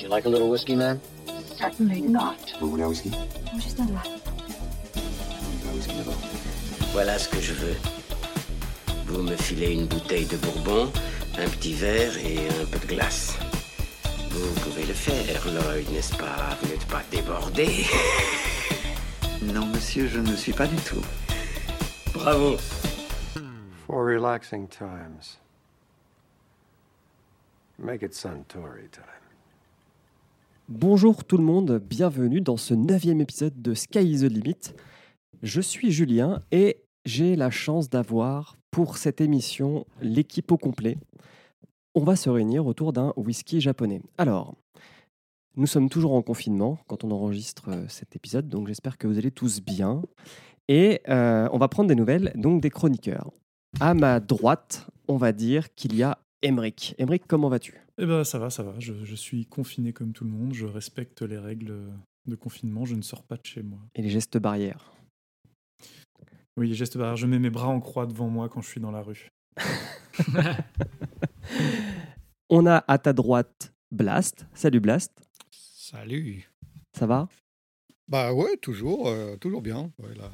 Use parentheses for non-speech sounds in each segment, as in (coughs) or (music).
Do you like a little whiskey, man? Certainly not. Vous voulez un whisky Juste un là. Un whisky d'abord. Voilà ce que je veux. Vous me filez une bouteille de bourbon, un petit verre et un peu de glace. Vous pouvez le faire, Lloyd, n'est-ce pas? Vous n'êtes pas débordé (laughs) Non, monsieur, je ne suis pas du tout. Bravo For relaxing times. Make it Suntory time. Bonjour tout le monde, bienvenue dans ce neuvième épisode de Sky is the Limit. Je suis Julien et j'ai la chance d'avoir pour cette émission l'équipe au complet. On va se réunir autour d'un whisky japonais. Alors, nous sommes toujours en confinement quand on enregistre euh, cet épisode, donc j'espère que vous allez tous bien. Et euh, on va prendre des nouvelles, donc des chroniqueurs. À ma droite, on va dire qu'il y a Emric. Emric, comment vas-tu? Eh ben ça va, ça va. Je, je suis confiné comme tout le monde. Je respecte les règles de confinement. Je ne sors pas de chez moi. Et les gestes barrières Oui, geste barrière. Je mets mes bras en croix devant moi quand je suis dans la rue. (laughs) On a à ta droite Blast. Salut Blast, Salut. ça va? Bah ouais, toujours, euh, toujours bien. Ouais, là,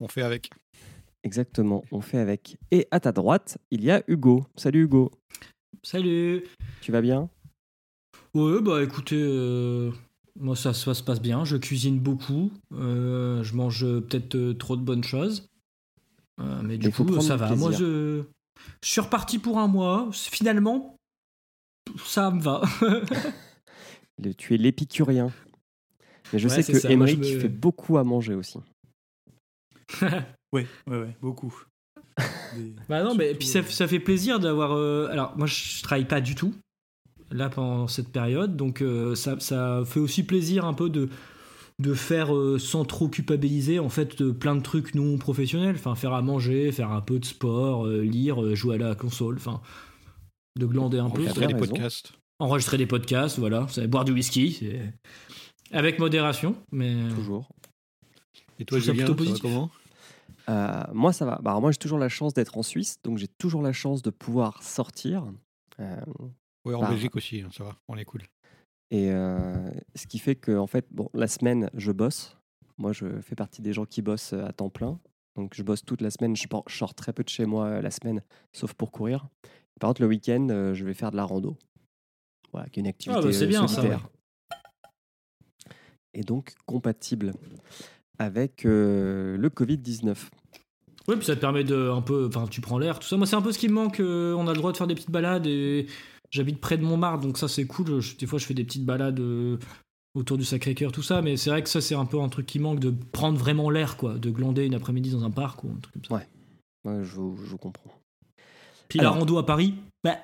on fait avec. Exactement, on fait avec. Et à ta droite, il y a Hugo. Salut Hugo, Salut tu vas bien? Ouais, bah écoutez, euh, moi ça, ça se passe bien, je cuisine beaucoup, euh, je mange euh, peut-être trop de bonnes choses, Euh, mais du coup ça va. Moi je, je suis reparti pour un mois, finalement ça me va. (laughs) Le- Tu es l'épicurien. Mais je Ouais, sais que Emric me- fait beaucoup à manger aussi. (laughs) Ouais, ouais, ouais, beaucoup. Des- Bah non, mais puis ça, euh, ça fait plaisir d'avoir. euh, alors, moi, je travaille pas du tout là pendant cette période, donc euh, ça, ça fait aussi plaisir un peu de de faire euh, sans trop culpabiliser en fait de plein de trucs non professionnels, enfin faire à manger, faire un peu de sport, euh, lire, jouer à la console, enfin de glander un peu, Enregistrer des raison. podcasts. enregistrer des podcasts, voilà, boire du whisky, avec modération, mais Toujours. Et toi, Julien, plutôt ça va positif. comment? Euh, moi, ça va. Bah, alors moi, j'ai toujours la chance d'être en Suisse, donc j'ai toujours la chance de pouvoir sortir. Euh, Ouais, en Bah, Belgique aussi, hein, ça va, on est cool. et euh, ce qui fait que, en fait, bon, la semaine, je bosse. Moi, je fais partie des gens qui bossent à temps plein. Donc, je bosse toute la semaine. Je, sors très peu de chez moi la semaine, sauf pour courir. Par contre, le week-end, euh, je vais faire de la rando. Voilà, qui est une activité Ah, bah, c'est euh, bien, ça, solitaire. Et donc, compatible avec euh, le Covid-19. Ouais, puis ça te permet de un peu, enfin, tu prends l'air, tout ça. Moi, c'est un peu ce qui me manque. euh, on a le droit de faire des petites balades et j'habite près de Montmartre, donc ça c'est cool. Je- des fois, je fais des petites balades euh, autour du Sacré-Cœur, tout ça. Mais c'est vrai que ça, c'est un peu un truc qui manque de prendre vraiment l'air, quoi, de glander une après-midi dans un parc ou un truc comme ça. Ouais. Ouais, je, vous- je comprends. Puis Alors. la rando à Paris, bah.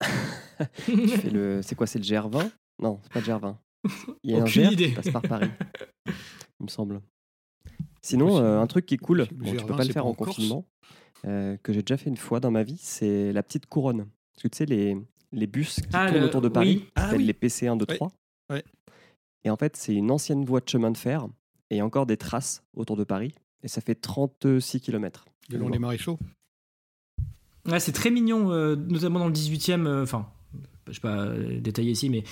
(laughs) Le... C'est quoi C'est le GR20 Non, c'est pas le GR20. Il y a Aucune un GR idée. qui passe par Paris, (laughs) il me semble. Sinon, euh, un truc qui est cool, bon, tu GR20, peux pas le faire pas en confinement, euh, que j'ai déjà fait une fois dans ma vie, c'est la petite couronne. Parce que tu sais, les, les bus qui Ah, tournent le- autour de oui. Paris, Ah, s'appellent oui. les PC1, 2, Ouais. 3. Ouais. Et en fait, c'est une ancienne voie de chemin de fer et encore des traces autour de Paris. Et ça fait 36 km. Le long des maréchaux. Ouais, c'est très mignon, euh, notamment dans le 18e. euh, Enfin, je sais pas euh, détailler ici, mais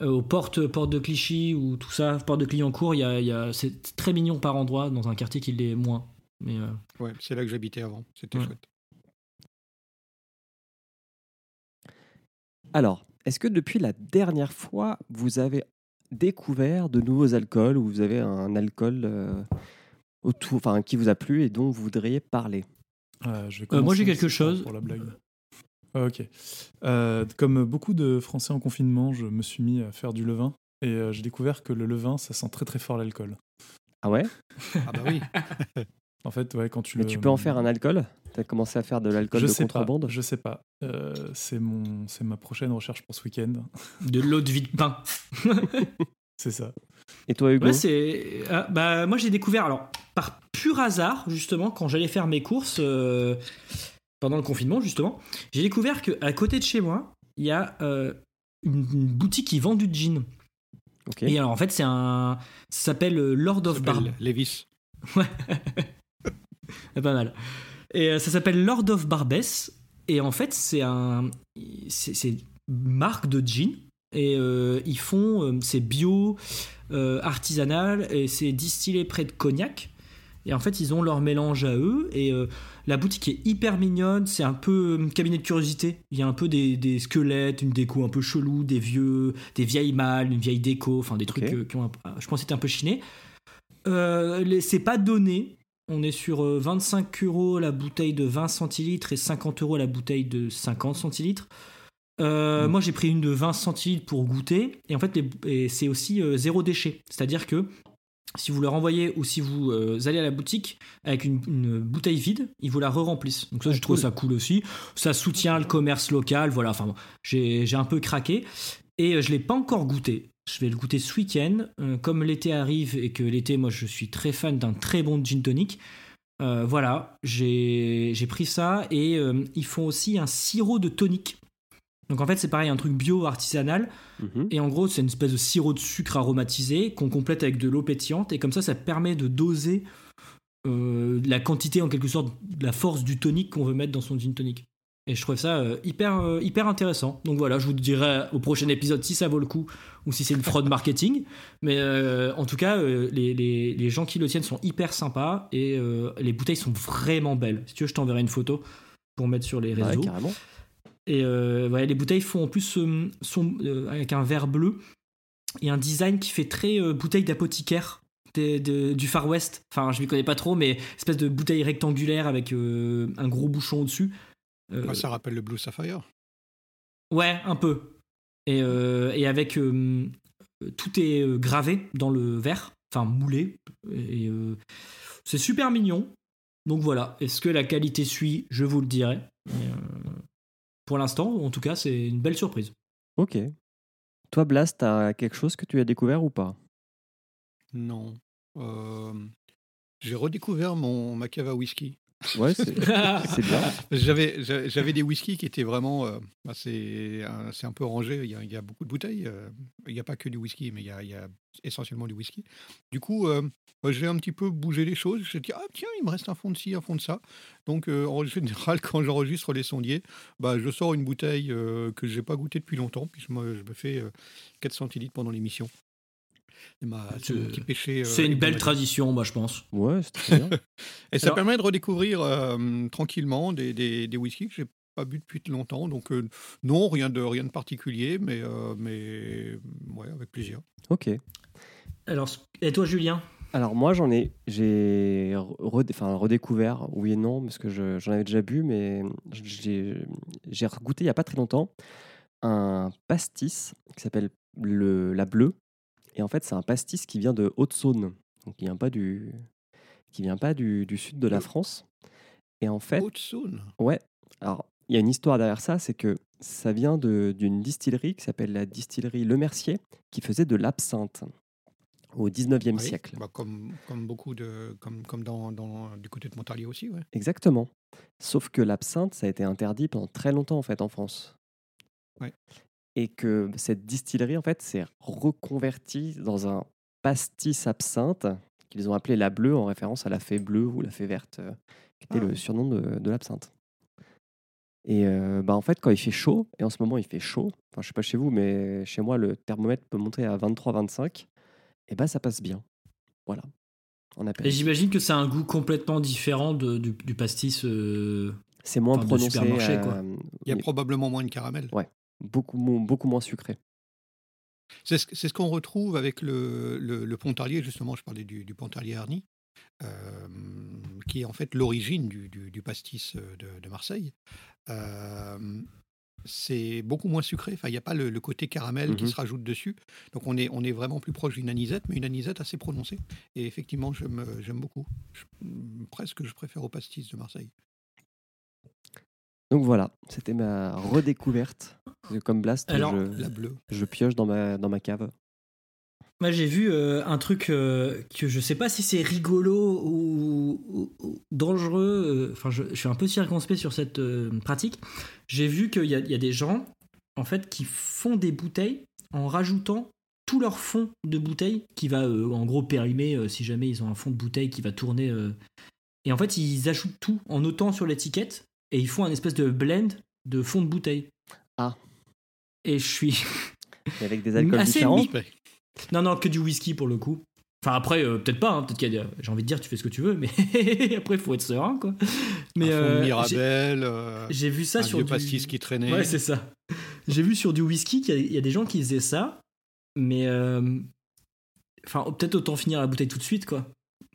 aux portes, portes de Clichy ou tout ça, porte de Clignancourt, il y a, il y a- c'est très mignon par endroit, dans un quartier qui l'est moins. Mais euh, Ouais, c'est là que j'habitais avant. C'était Ouais. chouette. Alors, est-ce que depuis la dernière fois, vous avez découvert de nouveaux alcools ou vous avez un alcool euh, autour, enfin, qui vous a plu et dont vous voudriez parler? Euh, je vais Euh, moi, j'ai quelque chose. Pour la blague. Ah, ok. Euh, comme beaucoup de Français en confinement, je me suis mis à faire du levain. Et euh, j'ai découvert que le levain, ça sent très très fort l'alcool. Ah ouais? Ah bah oui. En fait, ouais, quand tu Mais le... tu peux en faire un alcool? Tu as commencé à faire de l'alcool je de sais contrebande? Pas, je sais pas. Euh, c'est mon, c'est ma prochaine recherche pour ce week-end. de l'eau de vie de pain. (laughs) C'est ça. Et toi, Hugo? Ouais, c'est. ah, bah, moi, j'ai découvert, alors, par pur hasard, justement, quand j'allais faire mes courses euh, pendant le confinement, justement, j'ai découvert qu'à côté de chez moi, il y a euh, une, une boutique qui vend du gin. Ok. Et alors, en fait, c'est un. Ça s'appelle euh, Lord of s'appelle Lévis. (laughs) Ouais. (laughs) pas mal. Et euh, ça s'appelle Lord of Barbès. Et en fait, c'est un. C'est une marque de gin. et euh, ils font, euh, c'est bio, euh, artisanal et c'est distillé près de Cognac. Et en fait, ils ont leur mélange à eux. Et euh, la boutique est hyper mignonne. C'est un peu euh, cabinet de curiosité. Il y a un peu des, des squelettes, une déco un peu chelou, des vieux, des vieilles malles, une vieille déco, enfin des trucs Ok. euh, qui ont, un- je pense, que c'était un peu chiné. Euh, c'est pas donné. On est sur euh, 25 euros la bouteille de 20 centilitres et 50 euros la bouteille de 50 centilitres. Euh, Moi, j'ai pris une de 20 centilitres pour goûter. Et en fait, c'est aussi euh, zéro déchet. C'est-à-dire que si vous le renvoyez ou si vous euh, allez à la boutique avec une, une bouteille vide, ils vous la re-remplissent. Donc ça, je trouve ça cool aussi. Ça soutient le commerce local. Voilà, enfin, bon, j'ai un peu craqué. Et euh, je l'ai pas encore goûté. Je vais le goûter ce week-end. Euh, comme l'été arrive et que l'été, moi, je suis très fan d'un très bon gin tonic. euh, voilà, j'ai pris ça et ils font aussi un sirop de tonic. Donc en fait, c'est pareil, un truc bio artisanal. Mhm. Et en gros, c'est une espèce de sirop de sucre aromatisé qu'on complète avec de l'eau pétillante. Et comme ça, ça permet de doser euh, la quantité, en quelque sorte, de la force du tonic qu'on veut mettre dans son gin tonic. Et je trouve ça euh, hyper, euh, hyper intéressant. Donc voilà, je vous dirai au prochain épisode si ça vaut le coup ou si c'est une fraude (laughs) marketing. Mais en tout cas, les, les- les gens qui le tiennent sont hyper sympas et les bouteilles sont vraiment belles. Si tu veux, je t'enverrai une photo pour mettre sur les Ouais, réseaux. carrément. Et euh, ouais, les bouteilles font en plus euh, sont, euh, avec un verre bleu et un design qui fait très euh, bouteille d'apothicaire du Far West. Enfin, je ne connais pas trop, mais espèce de bouteille rectangulaire avec un gros bouchon au-dessus. Ah, ça rappelle le Blue Sapphire. Ouais, un peu. Et, et avec. tout est gravé dans le verre, enfin moulé. Et c'est super mignon. Donc voilà. Est-ce que la qualité suit? Je vous le dirai. Mais, pour l'instant, en tout cas, c'est une belle surprise. Ok. Toi, Blast, t'as quelque chose que tu as découvert ou pas? Non. Euh, J'ai redécouvert mon ma cave à whisky. Ouais, c'est bien. (laughs) J'avais des whiskies qui étaient vraiment. euh, bah, c'est un, c'est un peu rangé. Il y, a, beaucoup de bouteilles. euh, il n'y a pas que du whisky, mais il y a, essentiellement du whisky. Du coup, euh, bah, j'ai un petit peu bougé les choses. J'ai dit ah tiens, il me reste un fond de ci, un fond de ça. Donc euh, en général, (laughs) quand j'enregistre les sondiers, bah, je sors une bouteille euh, que j'ai pas goûtée depuis longtemps. Puis je me, je me fais euh, 4 centilitres pendant l'émission. C'est péché. euh, C'est une belle tradition, moi, je pense. Ouais, c'est très bien. (laughs) Et ça Alors- permet de redécouvrir euh, tranquillement des, des, des whiskies que j'ai pas bu depuis longtemps. Donc euh, non, rien de rien de particulier, mais euh, mais ouais, avec plaisir. Ok. Alors, et toi, Julien? Alors moi j'en ai, j'ai re- enfin, redécouvert, oui et non, parce que je- j'en avais déjà bu, mais j'ai j'ai goûté il n'y a pas très longtemps un pastis qui s'appelle le la bleue. Et en fait c'est un pastis qui vient de Haute-Saône, donc qui vient pas du qui vient pas du, du sud de la France. Et en fait, Haute-Saône. Ouais. Alors, il y a une histoire derrière ça, c'est que ça vient d'une distillerie qui s'appelle la distillerie Le Mercier, qui faisait de l'absinthe au 19e Oui, siècle. bah, comme, comme beaucoup de comme, comme dans, dans du côté de Montalier aussi, ouais. Exactement. Sauf que l'absinthe, ça a été interdit pendant très longtemps en fait en France. Ouais. Et que cette distillerie en fait s'est reconvertie dans un pastis absinthe qu'ils ont appelé la bleue en référence à la fée bleue ou la fée verte, euh, qui était Ah le ouais. surnom de, de l'absinthe. Et euh, bah en fait, quand il fait chaud, et en ce moment il fait chaud, enfin je sais pas chez vous, mais chez moi le thermomètre peut monter à 23-25, et bah ça passe bien. Voilà. On Et j'imagine que ça a un goût complètement différent de- du, du pastis. euh, C'est moins enfin, prononcé. quoi. Il y a probablement moins de caramel. Beaucoup, mo- beaucoup moins sucré. C'est ce, qu'on retrouve avec le, le, le Pontarlier, justement, je parlais du, du Pontarlier euh, qui est en fait l'origine du, du- du pastis euh, de, de Marseille. Euh, c'est beaucoup moins sucré, enfin, il n'y a pas le, le côté caramel qui Mhm. se rajoute dessus. Donc on est, on est vraiment plus proche d'une anisette, mais une anisette assez prononcée. Et effectivement, j'aime j'aime beaucoup. Je- presque, je préfère au pastis de Marseille. Donc voilà, c'était ma redécouverte. Comme Blast, Alors, je, La bleue. je pioche dans ma, dans ma cave. Moi, j'ai vu euh, un truc euh, que je sais pas si c'est rigolo ou, ou- ou dangereux. euh, Enfin, je, je suis un peu circonspect sur cette euh, pratique. J'ai vu qu'il y, a- il y a des gens, en fait, qui font des bouteilles en rajoutant tout leur fond de bouteille qui va, en gros, périmer si jamais ils ont un fond de bouteille qui va tourner. Et en fait, ils ajoutent tout en notant sur l'étiquette et ils font un espèce de blend de fond de bouteille. Ah. Et je suis. (laughs) Et avec des alcools Assez différents. mi- Non, non, que du whisky pour le coup. Enfin, après, euh, peut-être pas. hein, peut-être qu'il y a J'ai envie de dire, tu fais ce que tu veux, mais (laughs) après, il faut être serein, quoi. Mais un fond de euh, j'ai- Mirabelle, euh, j'ai vu ça un sur vieux du... pastis qui traînait. Ouais, c'est ça. J'ai vu sur du whisky qu'il y, a- il y a des gens qui faisaient ça, mais euh, enfin peut-être autant finir la bouteille tout de suite, quoi.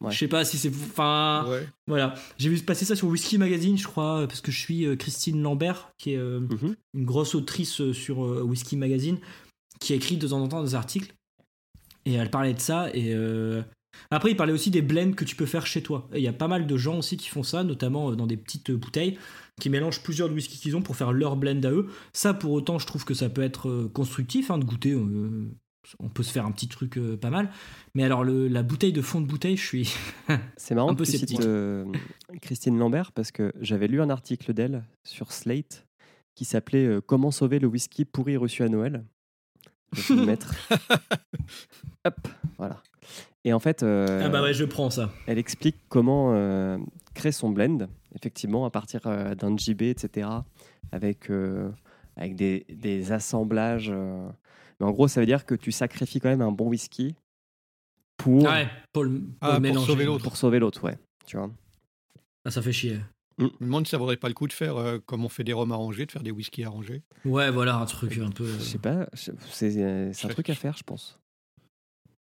Ouais. Je sais pas si c'est, enfin Ouais. voilà. J'ai vu passer ça sur Whisky Magazine, je crois, parce que je suis euh, Christine Lambert, qui est euh, Mhm. une grosse autrice euh, sur euh, Whisky Magazine, qui écrit de temps en temps des articles, et elle parlait de ça. Et euh, après, il parlait aussi des blends que tu peux faire chez toi. Et il y a pas mal de gens aussi qui font ça, notamment euh, dans des petites euh, bouteilles, qui mélangent plusieurs whisky qu'ils ont pour faire leur blend à eux. Ça, pour autant, je trouve que ça peut être euh, constructif hein, de goûter. On peut se faire un petit truc euh, pas mal. Mais alors, le- la bouteille de fond de bouteille, je suis. (laughs) C'est marrant Un peu que tu cites euh, Christine Lambert parce que j'avais lu un article d'elle sur Slate qui s'appelait euh, Comment sauver le whisky pourri reçu à Noël. Je vais le (laughs) mettre. Hop, voilà. Et en fait, Ah bah ouais, je prends ça. elle explique comment créer son blend, effectivement, à partir d'un JB, etc., avec, avec des, des assemblages. Euh. Mais en gros, ça veut dire que tu sacrifies quand même un bon whisky pour, Ah ouais, pour le, pour Ah, le pour mélanger. sauver l'autre. pour sauver l'autre, ouais. Tu vois Ah, ça fait chier. Je me demande si ça vaudrait pas le coup de faire, euh, comme on fait des rhums arrangés, de faire des whiskies arrangés. Ouais, voilà, un truc un peu. Je sais pas, c'est euh, c'est un truc à faire, je pense.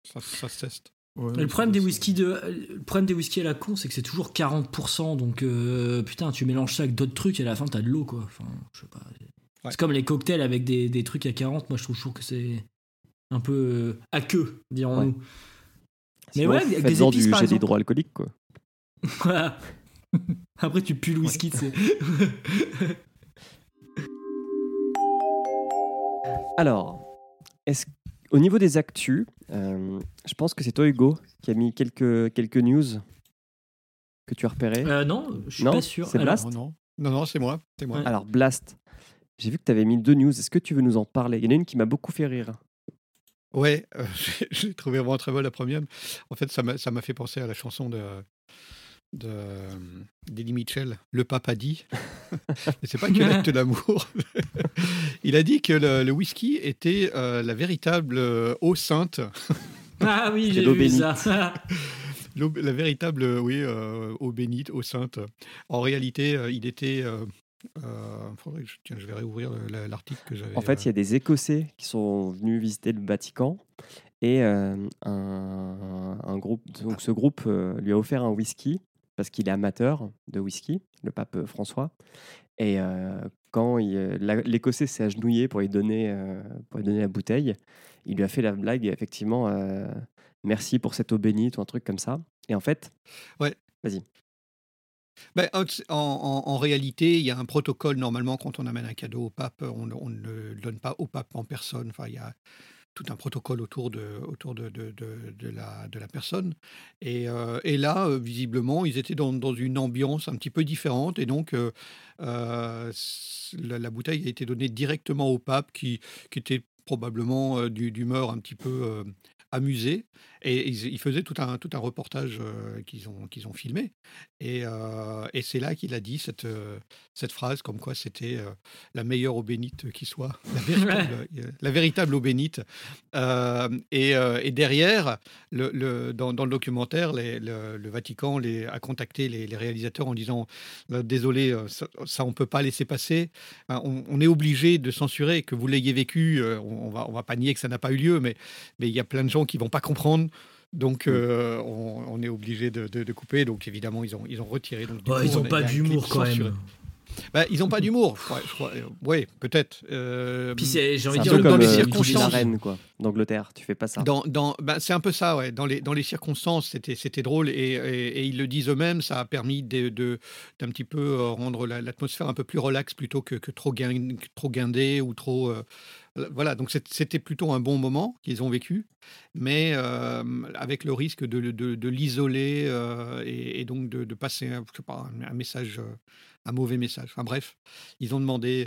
Ça, ça se teste. Ouais, Le problème des whisky de le problème des whisky à la con, c'est que c'est toujours 40%. Donc euh, putain, tu mélanges ça avec d'autres trucs et à la fin t'as de l'eau quoi. Enfin, je sais pas. Ouais. C'est comme les cocktails avec des, des trucs à 40. Moi, je trouve toujours que c'est un peu euh, à queue, dirons-nous. Mais Sinon, ouais, avec des épices, du par exemple. hydroalcoolique, quoi. Voilà. (laughs) Après, tu pues le whisky, tu sais. (laughs) Alors, est-ce au niveau des actus, euh, je pense que c'est toi, Hugo, qui a mis quelques, quelques news que tu as repérées. Euh, non, je suis Non, pas sûr. c'est Blast Non, non, non, non c'est moi. C'est moi. Ouais. Alors, Blast, j'ai vu que tu avais mis deux news. Est-ce que tu veux nous en parler? Il y en a une qui m'a beaucoup fait rire. Ouais, euh, (laughs) j'ai- trouvé vraiment très bonne la première. En fait, ça m'a ça m'a fait penser à la chanson de de d'Eddie Mitchell, Le Papa dit. (laughs) Mais c'est pas que l'acte d'amour. (laughs) Il a dit que le, le whisky était euh, la véritable euh, eau sainte, Ah oui, j'ai vu ça. la véritable oui euh, eau bénite, eau sainte. En réalité, euh, il était. Euh, euh, faudrait que je, tiens, je vais réouvrir le- la- l'article que j'avais. En fait, il y a des Écossais qui sont venus visiter le Vatican et euh, un, un groupe, donc ce groupe euh, lui a offert un whisky parce qu'il est amateur de whisky, le pape euh, François. Et euh, quand euh, l'Écossais s'est agenouillé pour lui, donner, euh, pour lui donner la bouteille, il lui a fait la blague, effectivement, euh, merci pour cette eau bénite ou un truc comme ça. Et en fait, Ben, en, en- réalité, il y a un protocole normalement quand on amène un cadeau au pape, on, ne le donne pas au pape en personne. Enfin, il y a tout un protocole autour de, autour de, de, de- la, de la personne. Et, euh, et là, euh, visiblement, ils étaient dans, dans une ambiance un petit peu différente. Et donc, euh, la, la bouteille a été donnée directement au pape qui, qui était probablement euh, d'humeur un petit peu euh, amusée. Et ils, ils faisaient tout un, tout un reportage euh, qu'ils ont, qu'ils ont filmé. Et, euh, et c'est là qu'il a dit cette, euh, cette phrase comme quoi c'était la meilleure eau bénite qui soit, (laughs) (laughs) la véritable, la véritable eau bénite. Et, et derrière, le, le- dans, dans le documentaire, les- le, le Vatican les, a contacté les, les réalisateurs en disant Désolé, ça, ça, on ne peut pas laisser passer. On, on est obligé de censurer que vous l'ayez vécu. On ne va, on va pas nier que ça n'a pas eu lieu, mais mais il y a plein de gens qui vont pas comprendre. Donc, euh, on, on est obligé de, de- de couper. Donc, évidemment, ils ont, ils ont retiré. Donc, du Ouais, coup, ils on ont a- pas d'humour quand censuré. même. Bah, ils n'ont pas d'humour. Ouais, je crois. ouais, peut-être. Euh, Puis c'est- j'ai envie de dire dans les euh, circonstances- la reine quoi, d'Angleterre. Tu fais pas ça. Dans, dans, ben, c'est un peu ça, ouais. Dans les, dans les circonstances, c'était, c'était drôle et, et- et ils le disent eux-mêmes. Ça a permis de, de- d'un petit peu rendre la- l'atmosphère un peu plus relaxe plutôt que, que trop, guin- trop guindée ou trop. euh, voilà, donc c'était plutôt un bon moment qu'ils ont vécu, mais euh, avec le risque de, de- l'isoler euh, et, donc de, passer un, un message, euh, un mauvais message. Enfin bref, ils ont demandé.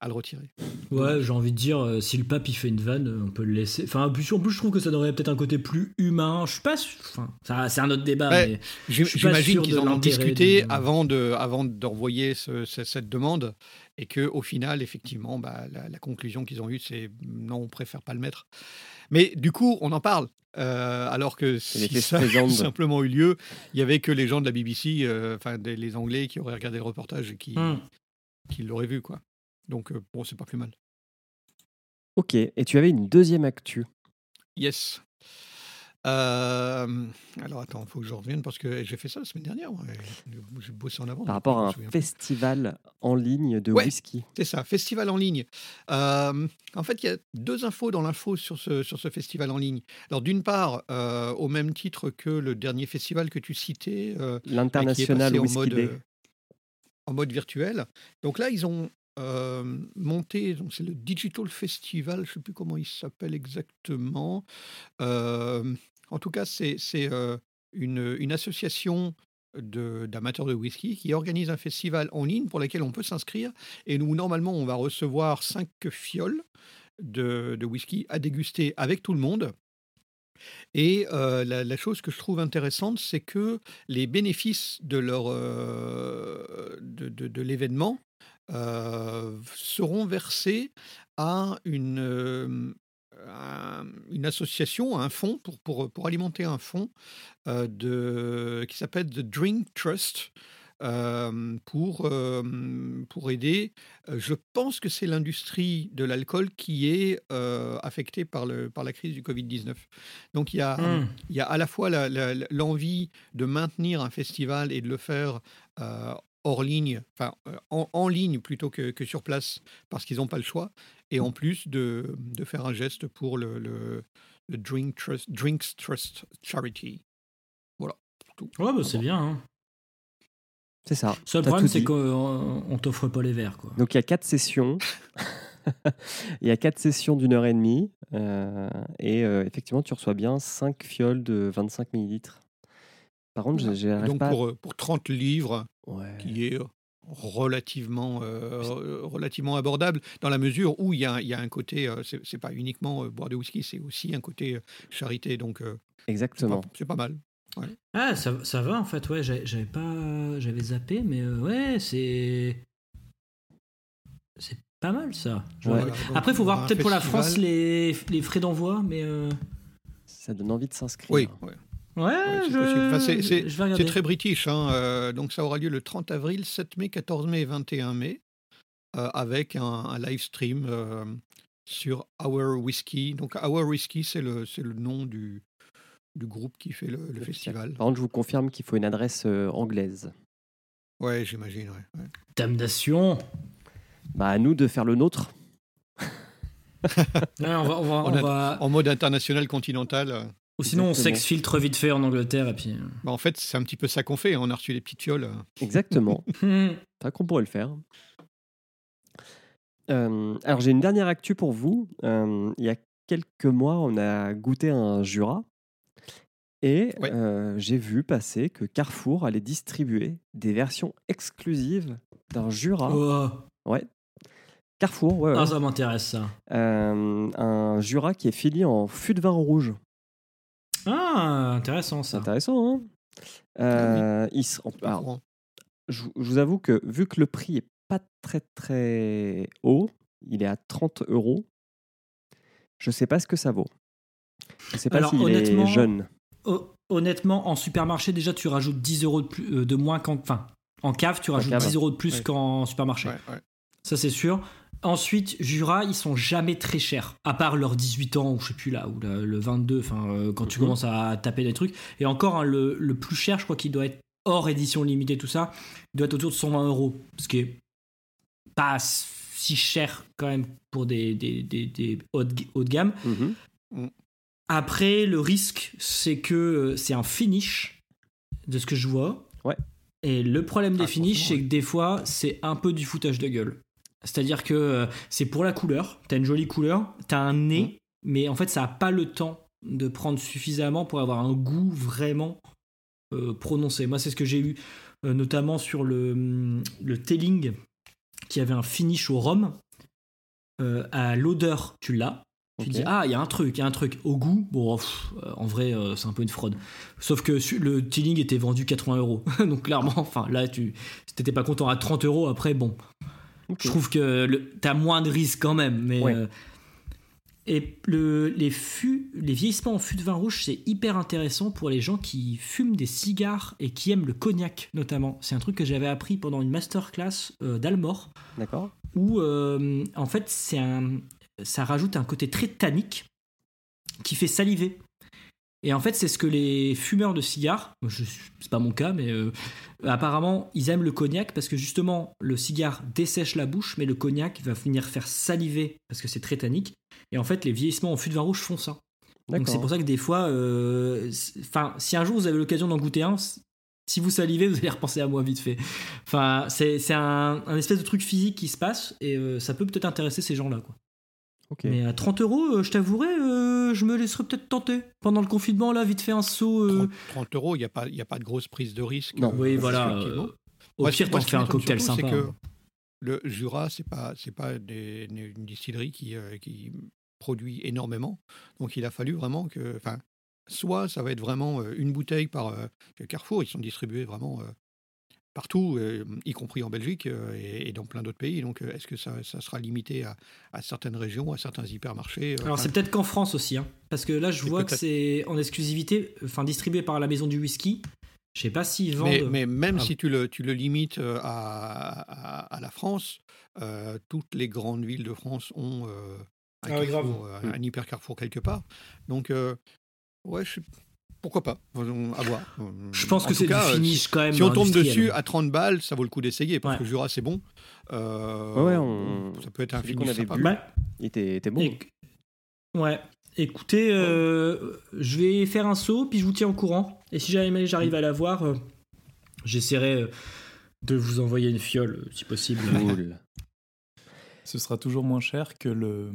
À le retirer. Ouais, j'ai envie de dire, euh, si le pape il fait une vanne, on peut le laisser. Enfin, en plus, en plus, je trouve que ça aurait peut-être un côté plus humain. Je suis pas. sûr- Enfin, ça, c'est un autre débat. Ouais, J'imagine qu'ils en ont discuté de- avant de, avant d'envoyer ce- ce- cette demande et que au final, effectivement, bah, la, la conclusion qu'ils ont eue, c'est non, on préfère pas le mettre. Mais du coup, on en parle. euh, alors que si ça avait Streisand. simplement eu lieu, il y avait que les gens de la BBC, euh, enfin les Anglais, qui auraient regardé le reportage et qui, Hmm. qui l'auraient vu, quoi. Donc euh, bon, c'est pas plus mal. Ok, et tu avais une deuxième actu. Yes. Euh, alors attends, il faut que je revienne parce que j'ai fait ça la semaine dernière. J'ai bossé en avant. Par rapport à un festival en ligne de Ouais. whisky. C'est ça, festival en ligne. Euh, en fait, il y a deux infos dans l'info sur ce, sur ce festival en ligne. Alors, d'une part, euh, au même titre que le dernier festival que tu citais, est L'international en Whisky mode, Day. en mode virtuel. Donc là, ils ont euh, monté, donc c'est le Digital Festival, je ne sais plus comment il s'appelle exactement. Euh, en tout cas, c'est euh, une, une association de- d'amateurs de, whisky qui organise un festival en ligne pour lequel on peut s'inscrire. Et nous, normalement, on va recevoir cinq fioles de, de whisky à déguster avec tout le monde. Et euh, la, chose que je trouve intéressante, c'est que les bénéfices de, leur, de- de l'événement euh, seront versés à une, euh, un- une association, un fonds, pour, pour, pour alimenter un fonds euh, de, qui s'appelle The Drink Trust. pour, pour aider, je pense que c'est l'industrie de l'alcool qui est affectée par, le, par la crise du Covid-19. Donc il y a, Hmm. il y a à la fois l'envie de maintenir un festival et de le faire hors ligne, enfin euh, en, en ligne plutôt que, que sur place, parce qu'ils n'ont pas le choix, et en plus de, de faire un geste pour le, le, le Drink Trust, Drinks Trust Charity. Voilà. Tout. Ouais, bah, c'est bien. Hein. C'est ça. Seul t'as problème, c'est qu'on on t'offre pas les verres. Quoi. Donc il y a quatre sessions. (laughs) il y a quatre sessions d'une heure et demie. euh, et euh, effectivement, tu reçois bien 5 fioles de 25 millilitres. Par contre, je- Et j'arrive Donc pas. à- pour, euh, pour 30 livres, Ouais. qui est euh, relativement, euh, relativement abordable, dans la mesure où il y a, il y a un côté, euh, c'est c'est pas uniquement euh, boire de whisky, c'est aussi un côté euh, charité, donc euh, c'est Exactement. pas, c'est pas mal. Ah, ça, ça va en fait, ouais, j'avais j'avais pas. J'avais zappé, mais euh, ouais, c'est. C'est pas mal ça. Je- Ouais. Voilà, Après, il faut voir peut-être pour la France les, les frais d'envoi, mais. euh, Ça donne envie de s'inscrire. Oui, ouais. Ouais, c'est je... Enfin, c'est- très british. hein, euh, donc ça aura lieu le 30 avril, 7 mai, 14 mai et 21 mai, euh, avec un, un live stream euh, sur Our Whiskey. Donc Our Whiskey, c'est le, c'est le nom du, du groupe qui fait le, le festival. Par contre, je vous confirme qu'il faut une adresse euh, anglaise. Ouais, j'imagine. Ouais, ouais. Damnation Bah, à nous de faire le nôtre. (laughs) On va, on va, On on a- va- En mode international continental. Ou sinon, on Exactement. s'exfiltre vite fait en Angleterre et puis. euh, bah, en fait, c'est un petit peu ça qu'on fait. hein, On a reçu des petites fioles. euh. Exactement. (laughs) C'est vrai qu'on pourrait le faire. Euh, alors, j'ai une dernière actu pour vous. Euh, il y a quelques mois, on a goûté un Jura. Et Ouais. euh, j'ai vu passer que Carrefour allait distribuer des versions exclusives d'un Jura. Oh. Ouais. Carrefour, ouais. ouais. Ah, ça m'intéresse ça. Euh, un Jura qui est fini en fût de vin rouge. Ah, intéressant ça. intéressant, hein Euh, il se- alors, je, je vous avoue que vu que le prix est pas très très haut, il est à 30 euros, je sais pas ce que ça vaut. Je sais pas Alors, s'il honnêtement, est jeune. Ho- Honnêtement, en supermarché, déjà, tu rajoutes 10 euros de, plus, euh, de moins qu'en. Enfin, en cave, tu rajoutes cave. 10 euros de plus Ouais. qu'en supermarché. Ouais, ouais. Ça, c'est sûr. Ensuite, Jura, ils sont jamais très chers. À part leurs 18 ans, ou je sais plus là, ou le, le 22, enfin, euh, quand tu Mhm. commences à taper des trucs. Et encore, hein, le, le plus cher, je crois qu'il doit être hors édition limitée, tout ça, il doit être autour de 120 euros. Ce qui est pas si cher quand même pour des, des, des, des haut, de, haut de gamme. Après, le risque, c'est que euh, c'est un finish, de ce que je vois. Ouais. Et le problème des Ah, finishes, c'est que des fois, c'est un peu du foutage de gueule. C'est-à-dire que euh, c'est pour la couleur, t'as une jolie couleur, t'as un nez, mais en fait, ça n'a pas le temps de prendre suffisamment pour avoir un goût vraiment euh, prononcé. Moi, c'est ce que j'ai eu, euh, notamment sur le, le Telling, qui avait un finish au rhum. Euh, à l'odeur, tu l'as. Tu dis, ah, il y a un truc, il y a un truc. Au goût, bon, pff, euh, en vrai, c'est un peu une fraude. Sauf que le Tilling était vendu 80 euros. (laughs) Donc, clairement, enfin, là, tu t'étais pas content à 30 euros, après, bon. Je trouve que t'as moins de risques quand même. Mais, Ouais. euh, et le, les, fûts, les vieillissements en fût de vin rouge, c'est hyper intéressant pour les gens qui fument des cigares et qui aiment le cognac, notamment. C'est un truc que j'avais appris pendant une masterclass euh, d'Almor D'accord. où euh, en fait c'est un, ça rajoute un côté très tannique qui fait saliver. Et en fait, c'est ce que les fumeurs de cigares, je, c'est pas mon cas, mais euh, apparemment, ils aiment le cognac parce que justement, le cigare dessèche la bouche, mais le cognac va venir faire saliver parce que c'est très tannique. Et en fait, les vieillissements en fût de vin rouge font ça. Donc c'est pour ça que des fois, euh, si un jour vous avez l'occasion d'en goûter un, si vous salivez, (laughs) vous allez repenser à moi vite fait. Enfin, c'est c'est un, un espèce de truc physique qui se passe et euh, ça peut peut-être intéresser ces gens-là. quoi. Mais à 30 euros, euh, je t'avouerai, euh, je me laisserais peut-être tenter. Pendant le confinement, là, vite fait un saut. euh, 30, 30 euros, il n'y a, pas- il y a pas de grosse prise de risque. Non. euh, oui, voilà. euh, au Moi, pire, t'en ce fais un cocktail surtout, sympa. C'est hein. que le Jura, c'est pas, c'est pas des- une distillerie qui, euh, qui produit énormément. Donc, il a fallu vraiment que, soit ça va être vraiment une bouteille par euh, Carrefour. Ils sont distribués vraiment euh, partout, euh, y compris en Belgique euh, et, et dans plein d'autres pays. Donc, euh, est-ce que ça, ça sera limité à, à certaines régions, à certains hypermarchés euh, Alors enfin, c'est peut-être qu'en France aussi, hein, parce que là je vois que c'est en exclusivité, enfin distribué par la maison du whisky. Je sais pas s'ils vendent. Mais, mais même Ah. si tu le, tu le limites à, à- à la France, euh, toutes les grandes villes de France ont euh, un, Ah carrefour, euh, un hyper carrefour quelque part. Donc, euh, ouais, je, pourquoi pas À voir. Je pense En que c'est du finish quand même. Si on tombe dessus à 30 balles, ça vaut le coup d'essayer parce Ouais. que Jura, c'est bon. Euh, Ouais, on- Ça peut être un qu'on avait sympa. bu. Bah, Il était, était bon. éc- Ouais. Écoutez, euh, je vais faire un saut, puis je vous tiens au courant. Et si jamais j'arrive à l'avoir, euh, j'essaierai de vous envoyer une fiole, si possible. Cool. (laughs) Ce sera toujours moins cher que le,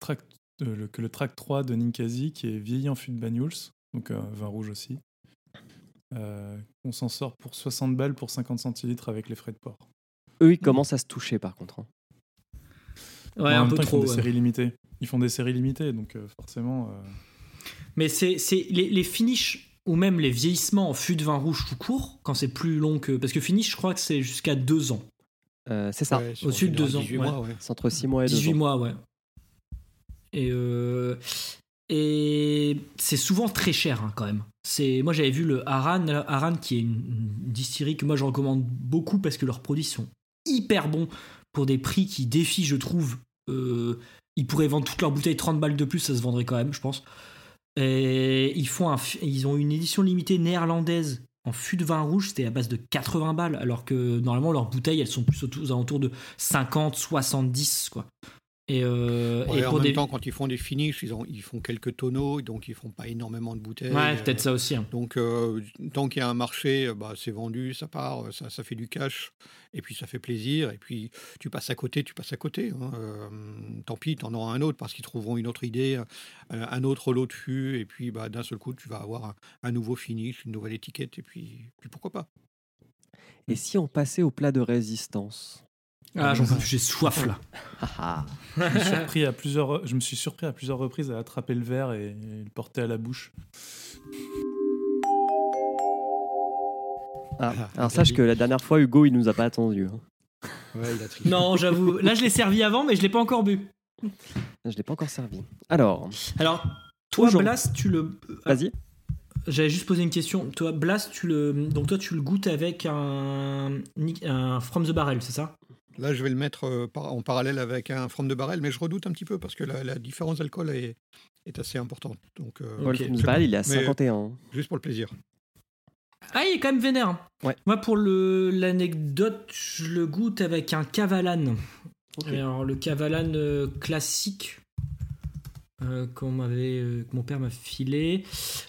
track, euh, le- que le track 3 de Ninkasi qui est vieilli en fût de Banyuls, donc un vin rouge aussi. Euh, on s'en sort pour 60 balles pour 50 centilitres avec les frais de port. Eux, ils commencent à se toucher par contre. hein. Ouais, en un même peu temps, ils font trop. des ouais. séries limitées. Ils font des séries limitées, donc euh, forcément. euh, Mais c'est c'est les, les finishes ou même les vieillissements en fût de vin rouge tout court, quand c'est plus long que. Parce que finish, je crois que c'est jusqu'à deux ans. Euh, c'est ça. Ouais, Au-dessus de deux général ans, 18 ouais. mois, ouais. C'est entre 6 mois et 2 18 ans. mois, ouais. Et, euh, et c'est souvent très cher hein, quand même. C'est moi j'avais vu le Aran, là, Aran qui est une, distillerie que moi je recommande beaucoup parce que leurs produits sont hyper bons pour des prix qui défient, je trouve. Euh, ils pourraient vendre toutes leurs bouteilles 30 balles de plus, ça se vendrait quand même, je pense. Et ils font un, ils ont une édition limitée néerlandaise en fût de vin rouge, c'était à base de 80 balles, alors que normalement leurs bouteilles elles sont plus aux alentours de 50, 70 quoi. Et, euh, Ouais, et en même des... temps, quand ils font des finishes, ils, ont, ils font quelques tonneaux, donc ils font pas énormément de bouteilles. Ouais, euh, peut-être ça aussi. hein. Donc, euh, tant qu'il y a un marché, bah, c'est vendu, ça part, ça, ça fait du cash, et puis ça fait plaisir. Et puis, tu passes à côté, tu passes à côté. hein. Euh, tant pis, tu en auras un autre, parce qu'ils trouveront une autre idée, un autre lot de fût, et puis bah, d'un seul coup, tu vas avoir un, un nouveau finish, une nouvelle étiquette, et puis, puis pourquoi pas Et si on passait au plat de résistance? Ah, j'en peux plus, j'ai soif là. Ah, (laughs) ah. je, me suis surpris à plusieurs, je me suis surpris à plusieurs reprises à attraper le verre et, et le porter à la bouche. Ah, Ah, Alors sache que la dernière fois, Hugo, il nous a pas attendu. hein. Ouais, il a triché. Non, j'avoue. Là, je l'ai servi avant, mais je l'ai pas encore bu. Je l'ai pas encore servi. Alors, Alors, toi, Toujours. Blast, tu le. vas-y. J'avais juste posé une question. Toi, Blast, tu le. Donc, toi, tu le goûtes avec un. un From the Barrel, c'est ça? Là, je vais le mettre euh, en parallèle avec un from de barrel, mais je redoute un petit peu, parce que la, la différence d'alcool est, est assez importante. Donc, euh, Paul Ok. Fumsball, il est à Mais- 51. juste pour le plaisir. Ah, il est quand même vénère. Ouais. Moi, pour le- l'anecdote, je le goûte avec un Cavalan. Alors, le Cavalan euh, classique. euh, qu'on m'avait, euh, que mon père m'a filé.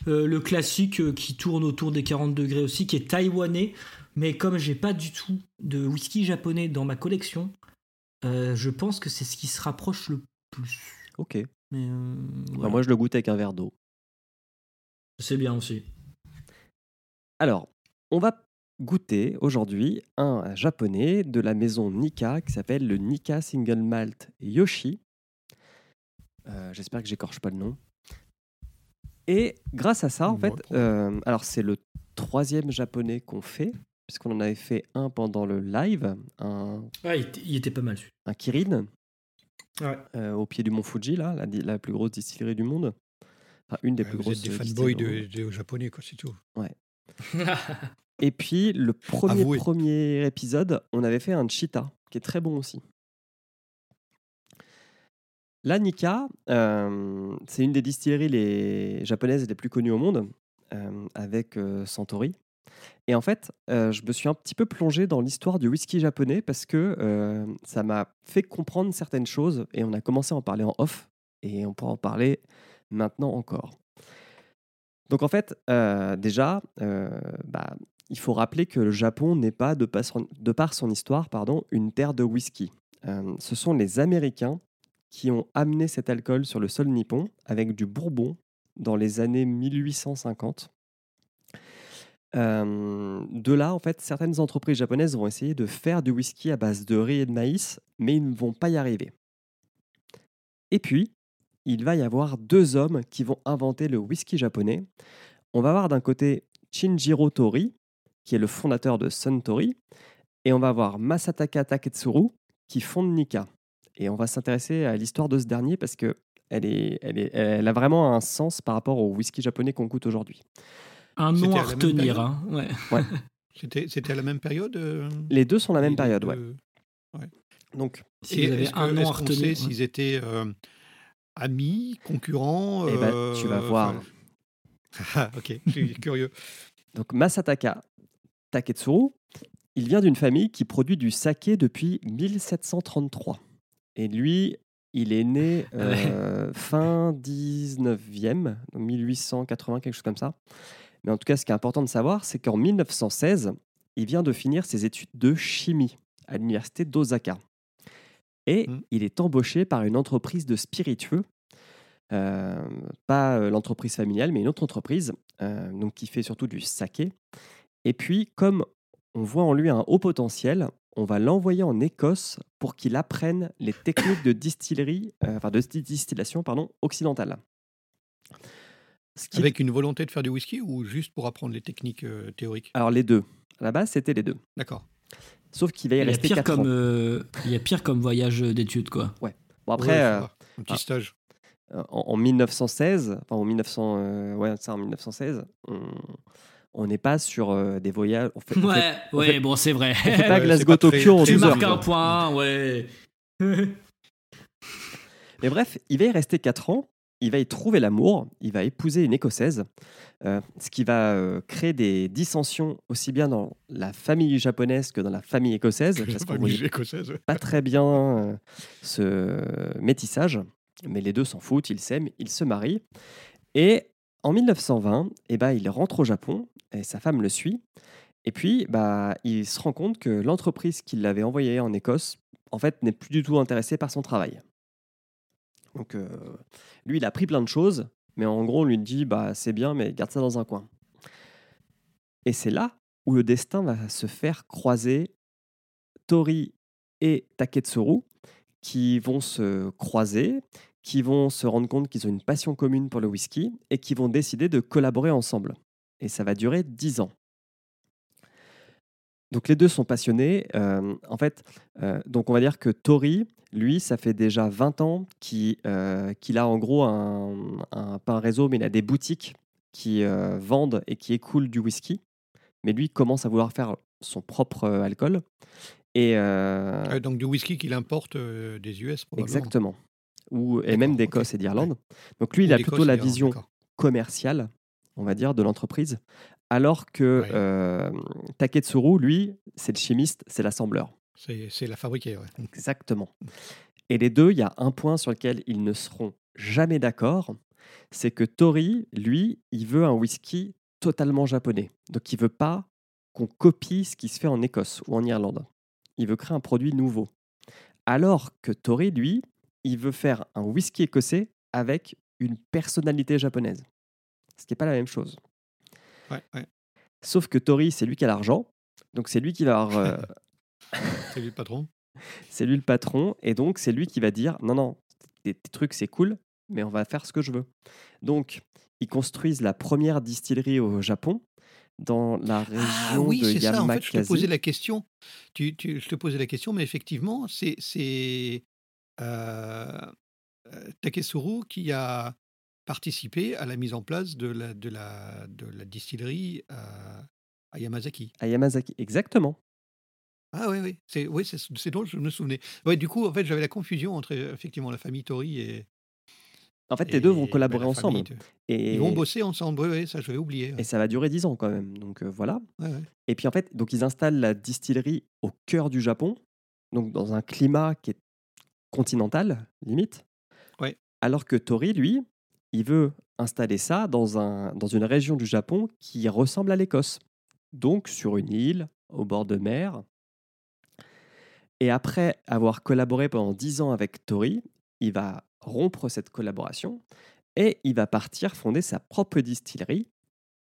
Euh, le classique euh, qui tourne autour des 40 degrés aussi, qui est taïwanais. Mais comme j'ai pas du tout de whisky japonais dans ma collection, euh, je pense que c'est ce qui se rapproche le plus. Ok. Mais euh, Enfin, moi, je le goûte avec un verre d'eau. c'est bien aussi. Alors, on va goûter aujourd'hui un japonais de la maison Nika qui s'appelle le Nika Single Malt Yoshi. Euh, J'espère que j'écorche pas le nom. Et grâce à ça, en fait, euh, alors c'est le troisième japonais qu'on fait, puisqu'on en avait fait un pendant le live, un, Ah, il, était- il était pas mal celui. un Kirin Ouais. euh, au pied du mont Fuji, là, la, plus grosse distillerie du monde. Enfin, une des Ouais, plus vous grosses êtes des distilleries fanboys de, de japonais, quoi, c'est tout. (laughs) Et puis, le premier, Avouez. premier épisode, on avait fait un Cheetah, qui est très bon aussi. La Nika, euh, c'est une des distilleries les japonaises les plus connues au monde, euh, avec euh, Santori. Et en fait, euh, je me suis un petit peu plongé dans l'histoire du whisky japonais parce que euh, ça m'a fait comprendre certaines choses et on a commencé à en parler en off et on pourra en parler maintenant encore. Donc en fait, euh, déjà, bah, il faut rappeler que le Japon n'est pas, de par son, de par son histoire, pardon, une terre de whisky. Ce sont les Américains qui ont amené cet alcool sur le sol nippon avec du bourbon dans les années 1850. De là, en fait, certaines entreprises japonaises vont essayer de faire du whisky à base de riz et de maïs, mais ils ne vont pas y arriver. Et puis, il va y avoir deux hommes qui vont inventer le whisky japonais. On va avoir d'un côté Shinjiro Tori, qui est le fondateur de Suntory, et on va avoir Masataka Taketsuru, qui fonde Nika. Et on va s'intéresser à l'histoire de ce dernier parce que elle, est, elle, est, elle a vraiment un sens par rapport au whisky japonais qu'on goûte aujourd'hui. Un nom à retenir. Hein. Ouais. (laughs) C'était c'était à la même période euh, Les deux sont la même les période, deux- ouais. Donc, Si vous avez un nom à retenir. ouais. s'ils étaient euh, amis, concurrents Eh ben, euh, tu vas voir. enfin- (laughs) ok, je suis curieux. (laughs) Donc Masataka Taketsuru, il vient d'une famille qui produit du saké depuis 1733. Et lui, il est né euh, fin 19e, donc 1880, quelque chose comme ça. Mais en tout cas, ce qui est important de savoir, c'est qu'en 1916, il vient de finir ses études de chimie à l'université d'Osaka. Et Mm. il est embauché par une entreprise de spiritueux, euh, pas euh, l'entreprise familiale, mais une autre entreprise, euh, donc qui fait surtout du saké. Et puis, comme on voit en lui un haut potentiel, on va l'envoyer en Écosse pour qu'il apprenne les techniques de distillerie, euh, enfin de sti- distillation, pardon, occidentale. Ce qui- Avec une volonté de faire du whisky ou juste pour apprendre les techniques euh, théoriques? Alors les deux. À la base, c'était les deux. D'accord. Sauf qu'il va y rester pire 4 comme, ans. euh, il y a pire comme voyage d'études, quoi. Bon, Ouais, après, ça euh, un petit ah. stage. en, en 1916, enfin en 1900, euh, ouais, ça en 1916, on- n'est pas sur euh, des voyages. On fait, on fait- Ouais, on ouais, fait- bon, c'est vrai. on fait pas Ouais, Glasgow c'est pas très- Tokyo en tu 12 heures. marques un point, ouais. Mais bref, il va y rester 4 ans. Il va y trouver l'amour. Il va épouser une Écossaise. euh, ce qui va euh, créer des dissensions aussi bien dans la famille japonaise que dans la famille écossaise. (laughs) Parce qu'on pas très bien euh, ce métissage. Mais les deux s'en foutent. Ils s'aiment. Ils se marient. Et en 1920, eh ben, il rentre au Japon et sa femme le suit. Et puis, bah, il se rend compte que l'entreprise qui l'avait envoyé en Écosse, en fait, n'est plus du tout intéressée par son travail. Donc, euh, lui, il a appris plein de choses, mais en gros, on lui dit, bah, c'est bien, mais garde ça dans un coin. Et c'est là où le destin va se faire croiser Tori et Taketsuru, qui vont se croiser, qui vont se rendre compte qu'ils ont une passion commune pour le whisky et qui vont décider de collaborer ensemble. Et ça va durer 10 ans. Donc les deux sont passionnés. Euh, en fait, euh, donc on va dire que Tori, lui, ça fait déjà 20 ans qu'il euh, qu'il a en gros un, un- pas un réseau, mais il a des boutiques qui vendent et qui écoulent du whisky. Mais lui commence à vouloir faire son propre alcool. Et Ah, donc du whisky qu'il importe des US, probablement. exactement. Ou, et même d'Écosse et d'Irlande. Donc lui, il a plutôt la vision commerciale, on va dire, de l'entreprise. Alors que Ouais. euh, Taketsuru, lui, c'est le chimiste, c'est l'assembleur. C'est la fabriquer, ouais. Exactement. Et les deux, il y a un point sur lequel ils ne seront jamais d'accord, c'est que Tori, lui, il veut un whisky totalement japonais. Donc il veut pas qu'on copie ce qui se fait en Écosse ou en Irlande. Il veut créer un produit nouveau. Alors que Tori, lui, il veut faire un whisky écossais avec une personnalité japonaise. Ce qui n'est pas la même chose. Ouais, ouais. Sauf que Tori, c'est lui qui a l'argent. Donc c'est lui qui va avoir, euh, (laughs) C'est lui le patron. (laughs) c'est lui le patron et donc c'est lui qui va dire non non tes, tes trucs c'est cool mais on va faire ce que je veux. Donc ils construisent la première distillerie au Japon dans la région Ah oui, de c'est ça. En fait, je te posais la question. Tu, tu- je te posais la question, mais effectivement, c'est c'est, euh, euh, Taketsuru qui a participé à la mise en place de la, de la, de la distillerie à Yamazaki. À Yamazaki, exactement. Ah oui, oui, c'est oui, c'est c'est dont je me souvenais. Ouais, du coup, en fait, j'avais la confusion entre effectivement la famille Tori et. En fait, les deux vont bah, collaborer la ensemble. de- Et, Ils vont bosser ensemble, oui, ça j'avais oublié. et ça va durer 10 ans quand même. Donc euh, voilà. Ouais, ouais. Et puis en fait, donc ils installent la distillerie au cœur du Japon, donc dans un climat qui est continental, limite. Ouais. Alors que Tori, lui, il veut installer ça dans, un, dans une région du Japon qui ressemble à l'Écosse. Donc sur une île, au bord de mer. Et après avoir collaboré pendant 10 ans avec Tori, il va rompre cette collaboration et il va partir fonder sa propre distillerie,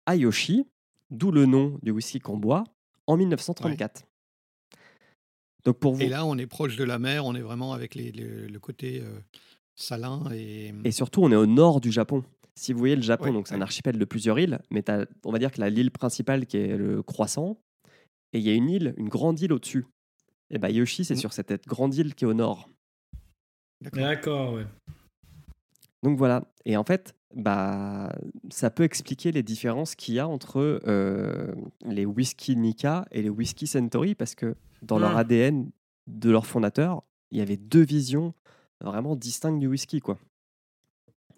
Ayoshi, d'où le nom du whisky qu'on boit, en 1934. Donc pour vous, Et là, on est proche de la mer, on est vraiment avec les, les- le côté euh, salin et. et surtout on est au nord du Japon. Si vous voyez le Japon, Ouais, donc c'est un archipel de plusieurs îles, mais on va dire que la l'île principale qui est le croissant, et il y a une île, une grande île au-dessus. Et bah Yoshi, c'est Mm. sur cette grande île qui est au nord. D'accord. D'accord, ouais. Donc voilà. Et en fait, bah, ça peut expliquer les différences qu'il y a entre euh, les whisky Nika et les whisky Centauri, parce que dans leur Hmm. ADN de leur fondateur, il y avait deux visions vraiment distinctes du whisky, quoi.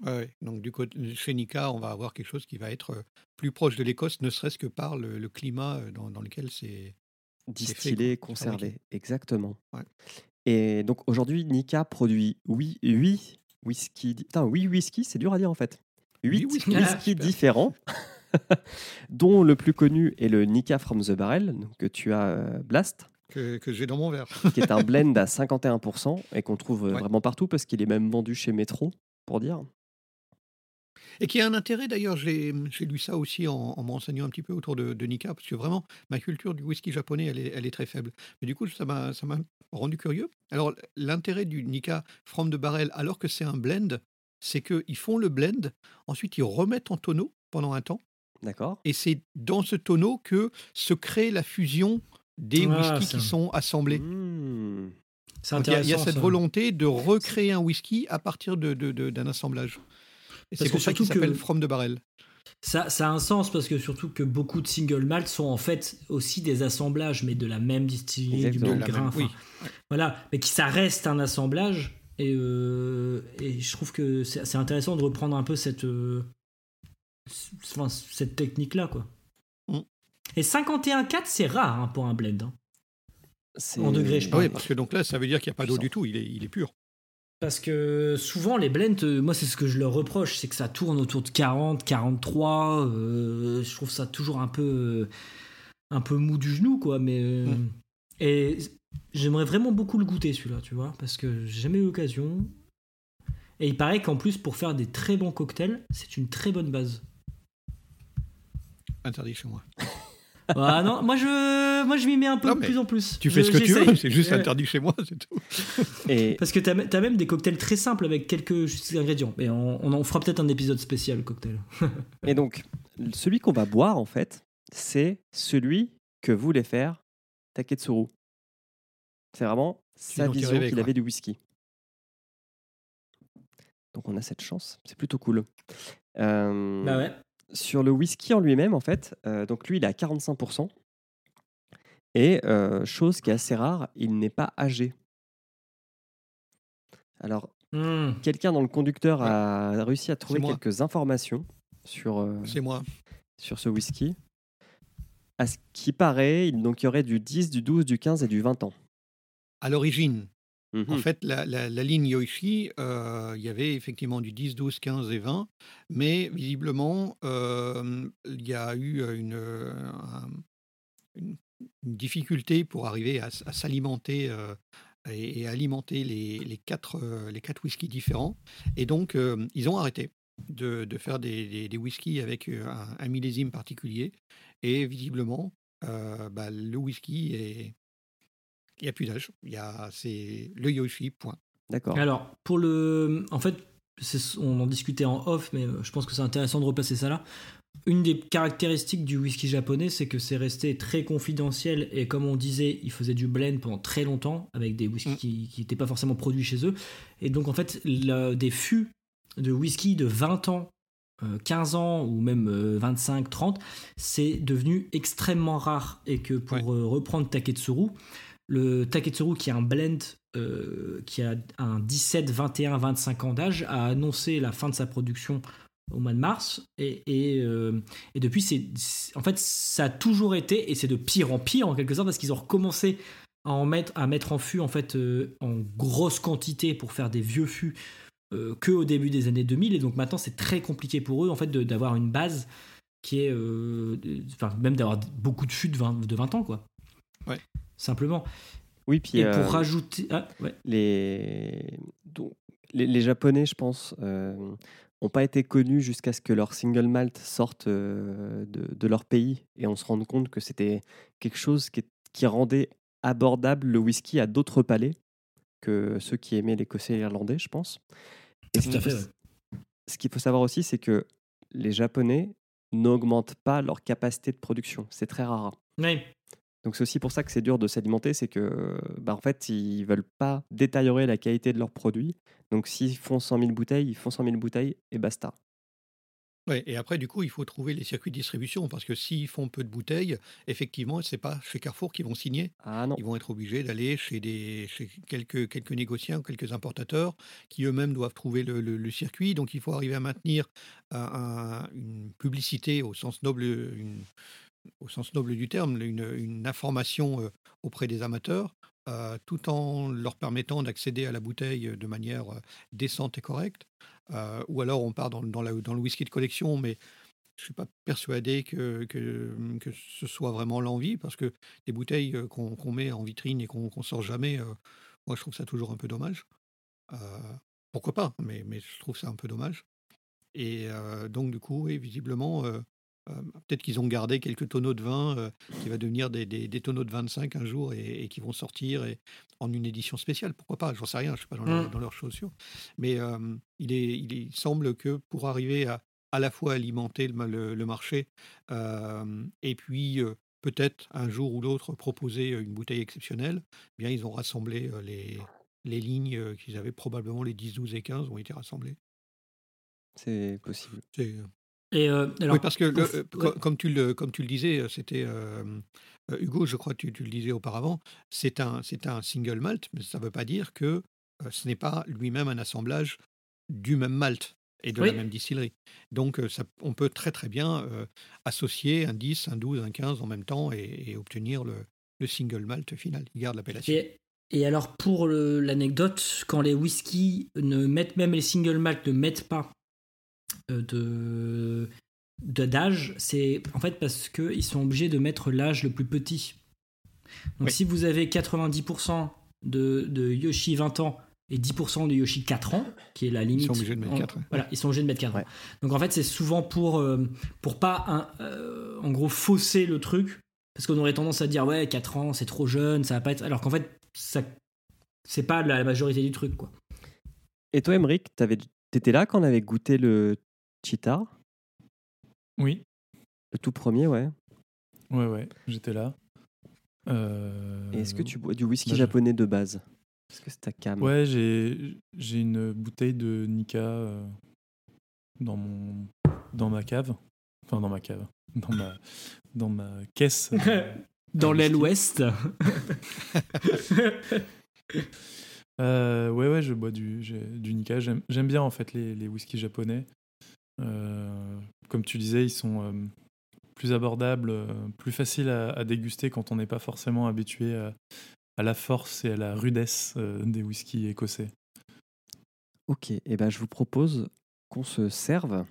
Ouais. Donc, du côté chez Nika, on va avoir quelque chose qui va être plus proche de l'Écosse, ne serait-ce que par le, le climat dans, dans lequel c'est. Distillé, conservé, fabriqué. exactement. Ouais. Et donc aujourd'hui, Nika produit 8, whisky, putain, huit whisky, c'est dur à dire en fait. 8 Huit whisky, (laughs) whisky. Ah, super. différents, (laughs) dont le plus connu est le Nika from the Barrel, donc, que tu as Blast, que, que j'ai dans mon verre. (laughs) qui est un blend à (laughs) 51% et qu'on trouve euh, Ouais. vraiment partout parce qu'il est même vendu chez Metro, pour dire. Et qui a un intérêt d'ailleurs, j'ai lu ça aussi en, en me renseignant un petit peu autour de, de Nika, parce que vraiment, ma culture du whisky japonais, elle est, elle est très faible. Mais du coup, ça m'a rendu curieux. Alors, l'intérêt du Nika From the Barrel, alors que c'est un blend, c'est qu'ils font le blend, ensuite ils remettent en tonneau pendant un temps, D'accord et c'est dans ce tonneau que se crée la fusion des Ah, whiskies qui sont assemblés. Mmh. Il y a- y, cette ça. volonté de recréer un whisky à partir de- de- de- d'un assemblage. Et c'est pour que ça qu'il surtout que- s'appelle From the Barrel. Ça, ça a un sens parce que surtout que beaucoup de single malt sont en fait aussi des assemblages, mais de la même distillerie, du même De grain. même- enfin, oui. Voilà, mais qui ça reste un assemblage. Et, euh, et je trouve que c'est intéressant de reprendre un peu cette, euh, cette technique-là. quoi. Et 51,4, c'est rare hein, pour un blend. hein. En degrés, je parle. oui, parce que donc là, ça veut dire qu'il n'y a pas d'eau du tout, il est, il est pur. Parce que souvent, les blends, euh, moi, c'est ce que je leur reproche, c'est que ça tourne autour de 40, 43. euh, je trouve ça toujours un peu, euh, un peu mou du genou, quoi. Mais, euh, Mm. Et j'aimerais vraiment beaucoup le goûter, celui-là, tu vois, parce que j'ai jamais eu l'occasion. Et il paraît qu'en plus, pour faire des très bons cocktails, c'est une très bonne base. Interdit chez moi. (laughs) Ah non, moi je, moi, je m'y mets un peu Non, de plus en plus. Tu fais Je- ce que tu veux, c'est juste Ouais. interdit chez moi, c'est tout. Et, Parce que t'as as même des cocktails très simples avec quelques juste ingrédients. Mais on, on en fera peut-être un épisode spécial cocktail. et donc, celui qu'on va boire, en fait, c'est celui que voulait faire Taketsuru. C'est vraiment sa vision qu'il avait du whisky. Donc on a cette chance, c'est plutôt cool. Euh, Bah ouais. Sur le whisky en lui-même, en fait, euh, donc lui, il est à 45%. Et euh, chose qui est assez rare, il n'est pas âgé. Alors, Hmm. quelqu'un dans le conducteur a réussi à trouver quelques informations sur, euh, moi. sur ce whisky. À ce qui paraît, il, donc, il y aurait du 10, du 12, du 15 et du 20 ans. À l'origine, En fait, la, la- la ligne Yoichi, euh, il y avait effectivement du 10, 12, 15 et 20, mais visiblement, euh, il y a eu euh, une, un- une, une difficulté pour arriver à, s'alimenter euh, et, et alimenter les, les quatre, les quatre whiskies différents. Et donc, ils ont arrêté de, de faire des, des, des whiskies avec un, un millésime particulier. Et visiblement, euh, bah, le whisky est. Il n'y a plus d'âge. Il y a, c'est le Yoshi, point. D'accord. Alors, pour le. En fait, c'est- on en discutait en off, mais euh, je pense que c'est intéressant de repasser ça là. Une des caractéristiques du whisky japonais, c'est que c'est resté très confidentiel et comme on disait, ils faisaient du blend pendant très longtemps avec des whiskies Mm. qui n'étaient pas forcément produits chez eux. Et donc, en fait, le- des fûts de whisky de 20 ans, euh, 15 ans ou même euh, 25, 30, c'est devenu extrêmement rare. Et que pour Ouais. euh, reprendre Taketsuru, le Taketsuru qui est un blend qui a un 17, 21, 25 ans d'âge a annoncé la fin de sa production au mois de mars. Et, euh, depuis en fait ça a toujours été et c'est de pire en pire en quelque sorte parce qu'ils ont recommencé à en mettre en fût en fait euh, en grosse quantité pour faire des vieux fûts euh, que au début des années 2000 et donc maintenant c'est très compliqué pour eux en fait d'avoir une base qui est euh, même d'avoir beaucoup de fûts de 20, de 20 ans quoi. Simplement Oui, puis et euh, pour rajouter ah, ouais. les... donc, les, les Japonais, je pense, n'ont pas été connus jusqu'à ce que leur single malt sorte euh, de, de leur pays et on se rende compte que c'était quelque chose qui, rendait abordable le whisky à d'autres palais que ceux qui aimaient l'écossais et l'irlandais, je pense. Et ce Tout à qu'il fait, faut- ouais. Ce qu'il faut savoir aussi, c'est que les Japonais n'augmentent pas leur capacité de production. C'est très rare. Ouais. Donc c'est aussi pour ça que c'est dur de s'alimenter, c'est que bah, en fait ils veulent pas détériorer la qualité de leurs produits. Donc s'ils font 100 000 bouteilles, ils font 100 000 bouteilles et basta. Ouais, et après, du coup, il faut trouver les circuits de distribution parce que s'ils font peu de bouteilles, effectivement, c'est pas chez Carrefour qu'ils vont signer. Ah non. Ils vont être obligés d'aller chez, des, chez quelques, quelques négociants, quelques importateurs qui eux-mêmes doivent trouver le, le- le circuit. Donc il faut arriver à maintenir un- un- une publicité au sens noble, une- au sens noble du terme, une, une information euh, auprès des amateurs, euh, tout en leur permettant d'accéder à la bouteille de manière euh, décente et correcte. Euh, ou alors on part dans, dans la- dans le whisky de collection, mais je ne suis pas persuadé que, que, que ce soit vraiment l'envie, parce que des bouteilles euh, qu'on qu'on met en vitrine et qu'on qu'on sort jamais, euh, moi je trouve ça toujours un peu dommage. Euh, pourquoi pas, mais, mais je trouve ça un peu dommage. Et euh, donc du coup, oui, visiblement, euh, euh, peut-être qu'ils ont gardé quelques tonneaux de vin euh, qui va devenir des, des- des tonneaux de 25 un jour et, et qui vont sortir et, en une édition spéciale. Pourquoi pas? J'en sais rien, je ne suis pas dans, leur- Mm. dans leurs chaussures. Mais euh, il, est, il, semble que pour arriver à à la fois alimenter le, ma- le- le marché euh, et puis euh, peut-être un jour ou l'autre proposer une bouteille exceptionnelle, eh bien ils ont rassemblé euh, les, les lignes euh, qu'ils avaient probablement les 10, 12 et 15 ont été rassemblées. C'est possible. C'est- Et euh, alors, oui, parce que le- euh, ouais. comme, tu le, comme tu le disais, euh, c'était euh, Hugo, je crois que tu, tu le disais auparavant, c'est un, c'est un single malt, mais ça ne veut pas dire que euh, ce n'est pas lui-même un assemblage du même malt et de Oui. la même distillerie. Donc ça, on peut très très bien associer un 10, un 12, un 15 en même temps et, et obtenir le, le single malt final. Il garde l'appellation. Et, et alors pour l'anecdote, quand les whiskies ne mettent même les single malt ne mettent pas de de- d'âge, c'est en fait parce que ils sont obligés de mettre l'âge le plus petit. Donc Oui. si vous avez 90% de, de Yoshi 20 ans et 10% de Yoshi 4 ans, qui est la limite. sont obligés de mettre en- 4, ouais. Voilà, ils sont obligés de mettre 4 Ouais. ans. Donc en fait, c'est souvent pour, euh, pour pas, un- euh, en gros, fausser le truc. Parce qu'on aurait tendance à dire, ouais, 4 ans, c'est trop jeune, ça va pas être. Alors qu'en fait, ça, c'est pas la majorité du truc, quoi. Et toi, Emmerich, t'avais- t'étais là quand on avait goûté le Cheetah, Oui, le tout premier, ouais. ouais, ouais, j'étais là. Euh, Et est-ce que tu bois du whisky bah, je- japonais de base? Est-ce que c'est ta cam Ouais, j'ai j'ai une bouteille de Nika euh, dans mon dans ma cave, enfin dans ma cave, (laughs) dans ma dans ma caisse. euh, (laughs) Dans l'aile ouest. (laughs) Euh, ouais, ouais, je bois du, j'ai- du Nika. J'aime j'aime bien en fait les, les whiskies japonais. Euh, comme tu disais, ils sont euh, plus abordables, euh, plus faciles à, à déguster quand on n'est pas forcément habitué à, à la force et à la rudesse euh, des whiskies écossais. Ok, et ben je vous propose qu'on se serve.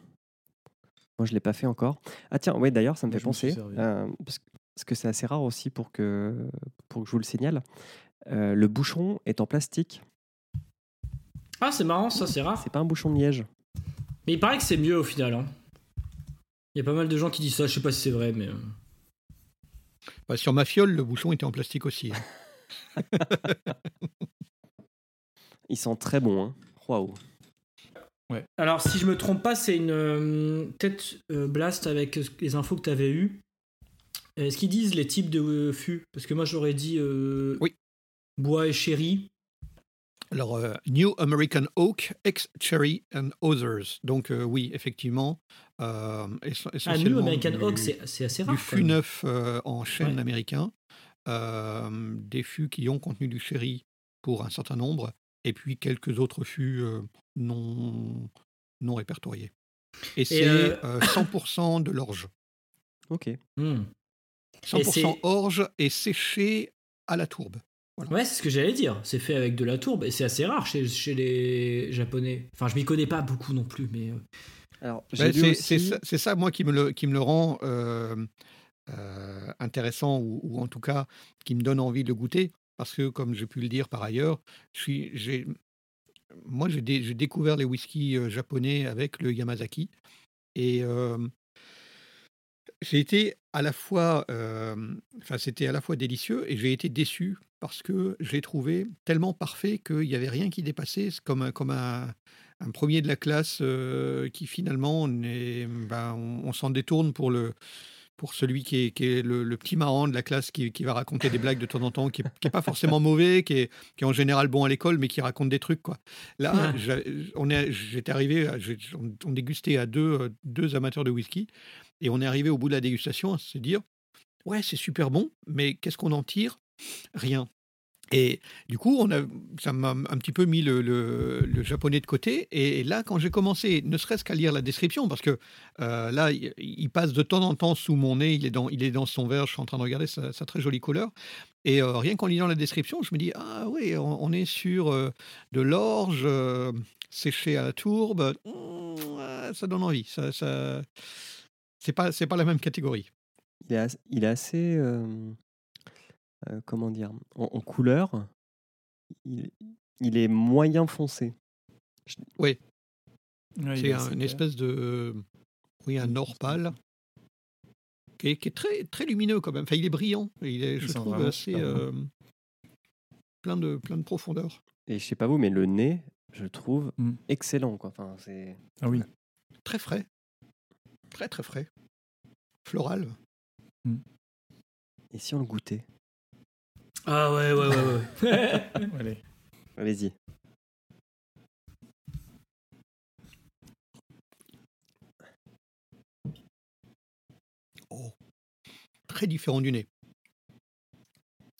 Moi, je l'ai pas fait encore. Ah tiens, ouais, d'ailleurs, ça me Moi, fait penser, euh, parce, que- parce que c'est assez rare aussi pour que, pour que je vous le signale. Euh, le bouchon est en plastique. Ah, c'est marrant, ça, c'est rare. C'est pas un bouchon de liège. Mais il paraît que c'est mieux au final. hein. Il y a pas mal de gens qui disent ça, je sais pas si c'est vrai, mais. euh, Bah, sur ma fiole, le bouchon était en plastique aussi. hein. (laughs) Ils sont très bons. Hein. Waouh. Alors, si je me trompe pas, c'est une euh, tête euh, blast avec les infos que tu avais eues. Est-ce qu'ils disent les types de euh, fûts? Parce que moi, j'aurais dit euh, Oui. bois et sherry. Alors, euh, New American Oak, X-Cherry and Others. Donc, euh, oui, effectivement. euh, essen- Ah, New essentiellement American du- Oak, c'est assez rare. du fût neuf euh, en chêne Ouais. américain, euh, des fûts qui ont contenu du sherry pour un certain nombre, et puis quelques autres fûts euh, non, non répertoriés. Et c'est euh, euh, 100% de l'orge. Ok. Hmm. 100% c'est- orge et séché à la tourbe. Ouais, c'est ce que j'allais dire. C'est fait avec de la tourbe et c'est assez rare chez, chez les Japonais. Enfin, je m'y connais pas beaucoup non plus, mais. euh, Alors, Ben, j'ai lu c'est aussi. ça, c'est ça, moi, qui me le, qui me le rend euh, euh, intéressant, ou, ou en tout cas, qui me donne envie de le goûter. Parce que, comme j'ai pu le dire par ailleurs, je suis, j'ai, moi, j'ai dé- j'ai découvert les whiskies japonais avec le Yamazaki. Et euh, j'ai été à la fois, euh, enfin, c'était à la fois délicieux et j'ai été déçu parce que j'ai trouvé tellement parfait qu'il n'y avait rien qui dépassait. Comme, un- comme un, un premier de la classe euh, qui finalement, ben, on, on s'en détourne pour le pour celui qui est, qui est le, le petit marrant de la classe qui, qui va raconter des blagues de temps en temps, qui n'est pas forcément mauvais, qui est, qui est en général bon à l'école, mais qui raconte des trucs. Quoi. Là, Ouais. j'a- on est, j'étais arrivé, à- on, on dégustait à deux, euh, deux amateurs de whisky, et on est arrivé au bout de la dégustation à se dire, ouais, c'est super bon, mais qu'est-ce qu'on en tire? Rien. Et du coup, on a, ça m'a un petit peu mis le, le- japonais de côté. Et là, quand j'ai commencé, ne serait-ce qu'à lire la description, parce que euh, là, il, passe de temps en temps sous mon nez, il est dans, il est dans son verre, je suis en train de regarder sa, très jolie couleur. Et euh, rien qu'en lisant la description, je me dis, ah oui, on, est sur euh, de l'orge euh, séché à la tourbe. Mmh, ça donne envie. Ça, ça, c'est pas, pas la même catégorie. Il est, il est assez. Euh, comment dire En, en couleur, il, il est moyen foncé. Ouais, il C'est est un- une espèce de. Oui, un or pâle. Qui est, qui est très, très lumineux quand même. Enfin, il est brillant. Il est, je trouve, assez. euh, plein, de, plein de profondeur. Et je sais pas vous, mais le nez, je le trouve Mm. excellent. Quoi. Enfin, c'est... Ah oui. Très frais. Très, très frais. Floral. Et si on le goûtait? Ah ouais, ouais, ouais. ouais. (laughs) Allez. Allez-y. Oh. Très différent du nez.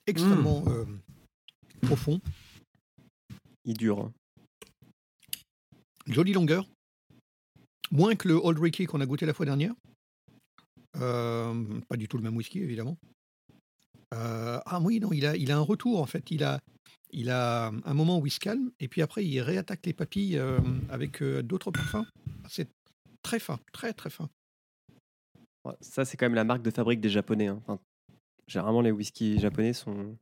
Extrêmement euh, profond. Il dure. hein. Jolie longueur. Moins que le Old Ricky qu'on a goûté la fois dernière. Euh, pas du tout le même whisky, évidemment. Euh, ah oui, non, il a, il a un retour, en fait. Il a, il a un moment où il se calme, et puis après, il réattaque les papilles euh, avec euh, d'autres parfums. C'est très fin, très, très fin. Ouais, Ça, c'est quand même la marque de fabrique des Japonais. hein. Enfin, généralement, les whiskies japonais sont.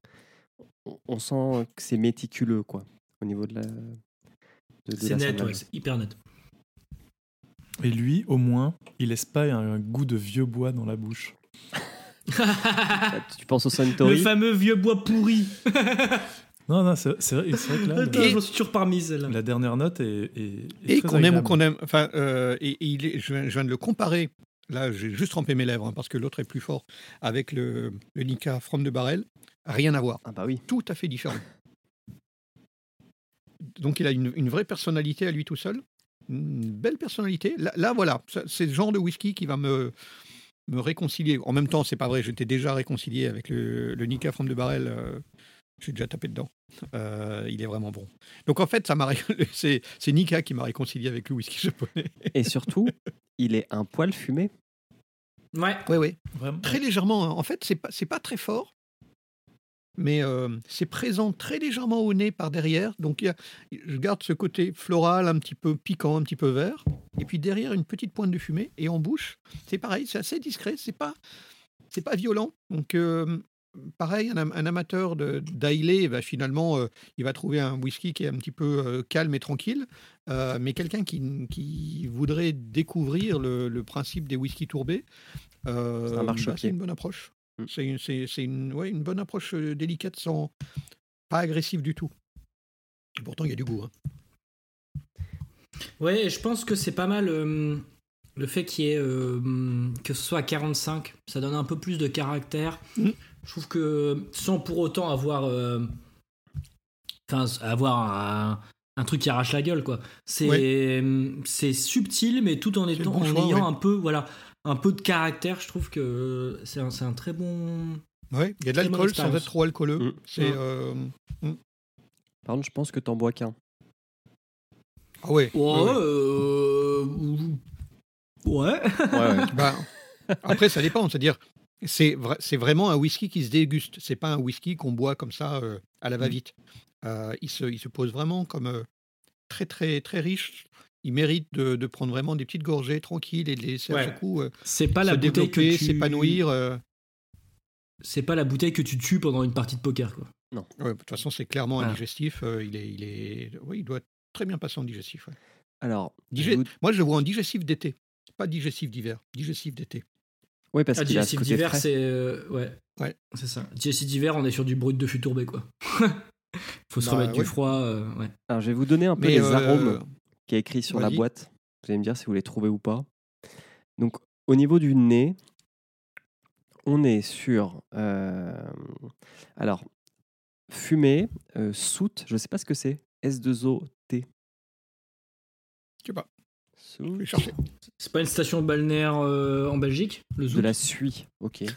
on- sent que c'est méticuleux, quoi, au niveau de la. de- de C'est net, ouais, c'est hyper net. Et lui, au moins, il laisse pas un goût de vieux bois dans la bouche. (laughs) (laughs) Tu penses au Le Suntory fameux vieux bois pourri. (laughs) Non, non, c'est vrai, c'est vrai que là, Attends, le- je suis toujours parmi celle-là. la dernière note est, est- est Et qu'on aime ou qu'on aime. Enfin, euh, et, et il est- je, viens, je viens de le comparer. Là, j'ai juste trempé mes lèvres, hein, parce que l'autre est plus fort. Avec le, le Nika From de Barrel. Rien à voir. Ah bah oui. tout à fait différent. Donc il a une, une vraie personnalité à lui tout seul, une belle personnalité. Là, là, voilà, c'est le genre de whisky qui va me, me réconcilier. En même temps, c'est pas vrai, j'étais déjà réconcilié avec le, le Nika From de Barrel. euh, j'ai déjà tapé dedans. Euh, il est vraiment bon. Donc en fait, ça m'a (laughs) c'est c'est Nika qui m'a réconcilié avec le whisky (laughs) japonais. Et surtout, il est un poil fumé. Ouais. Oui, oui. Vraiment. Très légèrement. hein. En fait, c'est pas, c'est pas très fort, mais euh, c'est présent très légèrement au nez par derrière. Donc, il y a- je garde ce côté floral, un petit peu piquant, un petit peu vert. Et puis derrière, une petite pointe de fumée. Et en bouche, c'est pareil, c'est assez discret. C'est pas, c'est pas violent. Donc, euh, pareil, un, un amateur de- d'ailé, bah, finalement, euh, il va trouver un whisky qui est un petit peu calme et tranquille. Mais quelqu'un qui, qui voudrait découvrir le, le principe des whisky tourbés, C'est bah, c'est une bonne approche. Mm. C'est une, c'est- c'est une, ouais, une bonne approche délicate sans pas agressive du tout. Et pourtant, il y a du goût. hein. Ouais, je pense que c'est pas mal euh, le fait qu'il y ait euh, que ce soit à 45, ça donne un peu plus de caractère. Mhm. Je trouve que sans pour autant avoir euh, avoir un, un truc qui arrache la gueule quoi. C'est c'est subtil mais tout en étant bon en choix, ayant ouais. un peu voilà, un peu de caractère, je trouve que c'est un, c'est un très bon Ouais, il y a de l'alcool sans être trop alcooleux. Mm. C'est Mm. euh, Par contre, je pense que t'en bois qu'un. ah ouais. Ouais, ouais, ouais. euh, ouais. (laughs) Bah, après, ça dépend. C'est-à-dire, c'est vra- c'est vraiment un whisky qui se déguste. C'est pas un whisky qu'on boit comme ça euh, à la va-vite. Euh, il, se, il se pose vraiment comme euh, très, très, très riche. Il mérite de, de prendre vraiment des petites gorgées tranquilles et de les laisser à Ouais. ce coup euh, C'est pas se la bouteille que tu s'épanouir. euh. C'est pas la bouteille que tu tues pendant une partie de poker quoi. Ouais, de toute façon, c'est clairement un Voilà. digestif. euh, il, est, il, est, oui, il doit très bien passer en digestif. ouais. Alors, Digé- je vous- Moi, je le vois en digestif d'été. Pas digestif d'hiver, digestif d'été. oui, parce Ah, qu'il a ce digestif côté d'hiver, c'est. euh, ouais. Ouais. C'est ça. Digestif d'hiver, on est sur du brut de fût tourbé, quoi. (laughs) Faut se Bah, remettre du froid. euh, ouais. Alors, je vais vous donner un peu Mais, les euh, arômes qui est écrit sur la boîte. Vous allez me dire si vous les trouvez ou pas. Donc, au niveau du nez, on est sur. euh, alors, fumée, euh, soute, je ne sais pas ce que c'est. S2O-T. Je sais pas, je Soute. vais chercher. C'est pas une station balnéaire euh, en Belgique, le De la suie, ok. (laughs)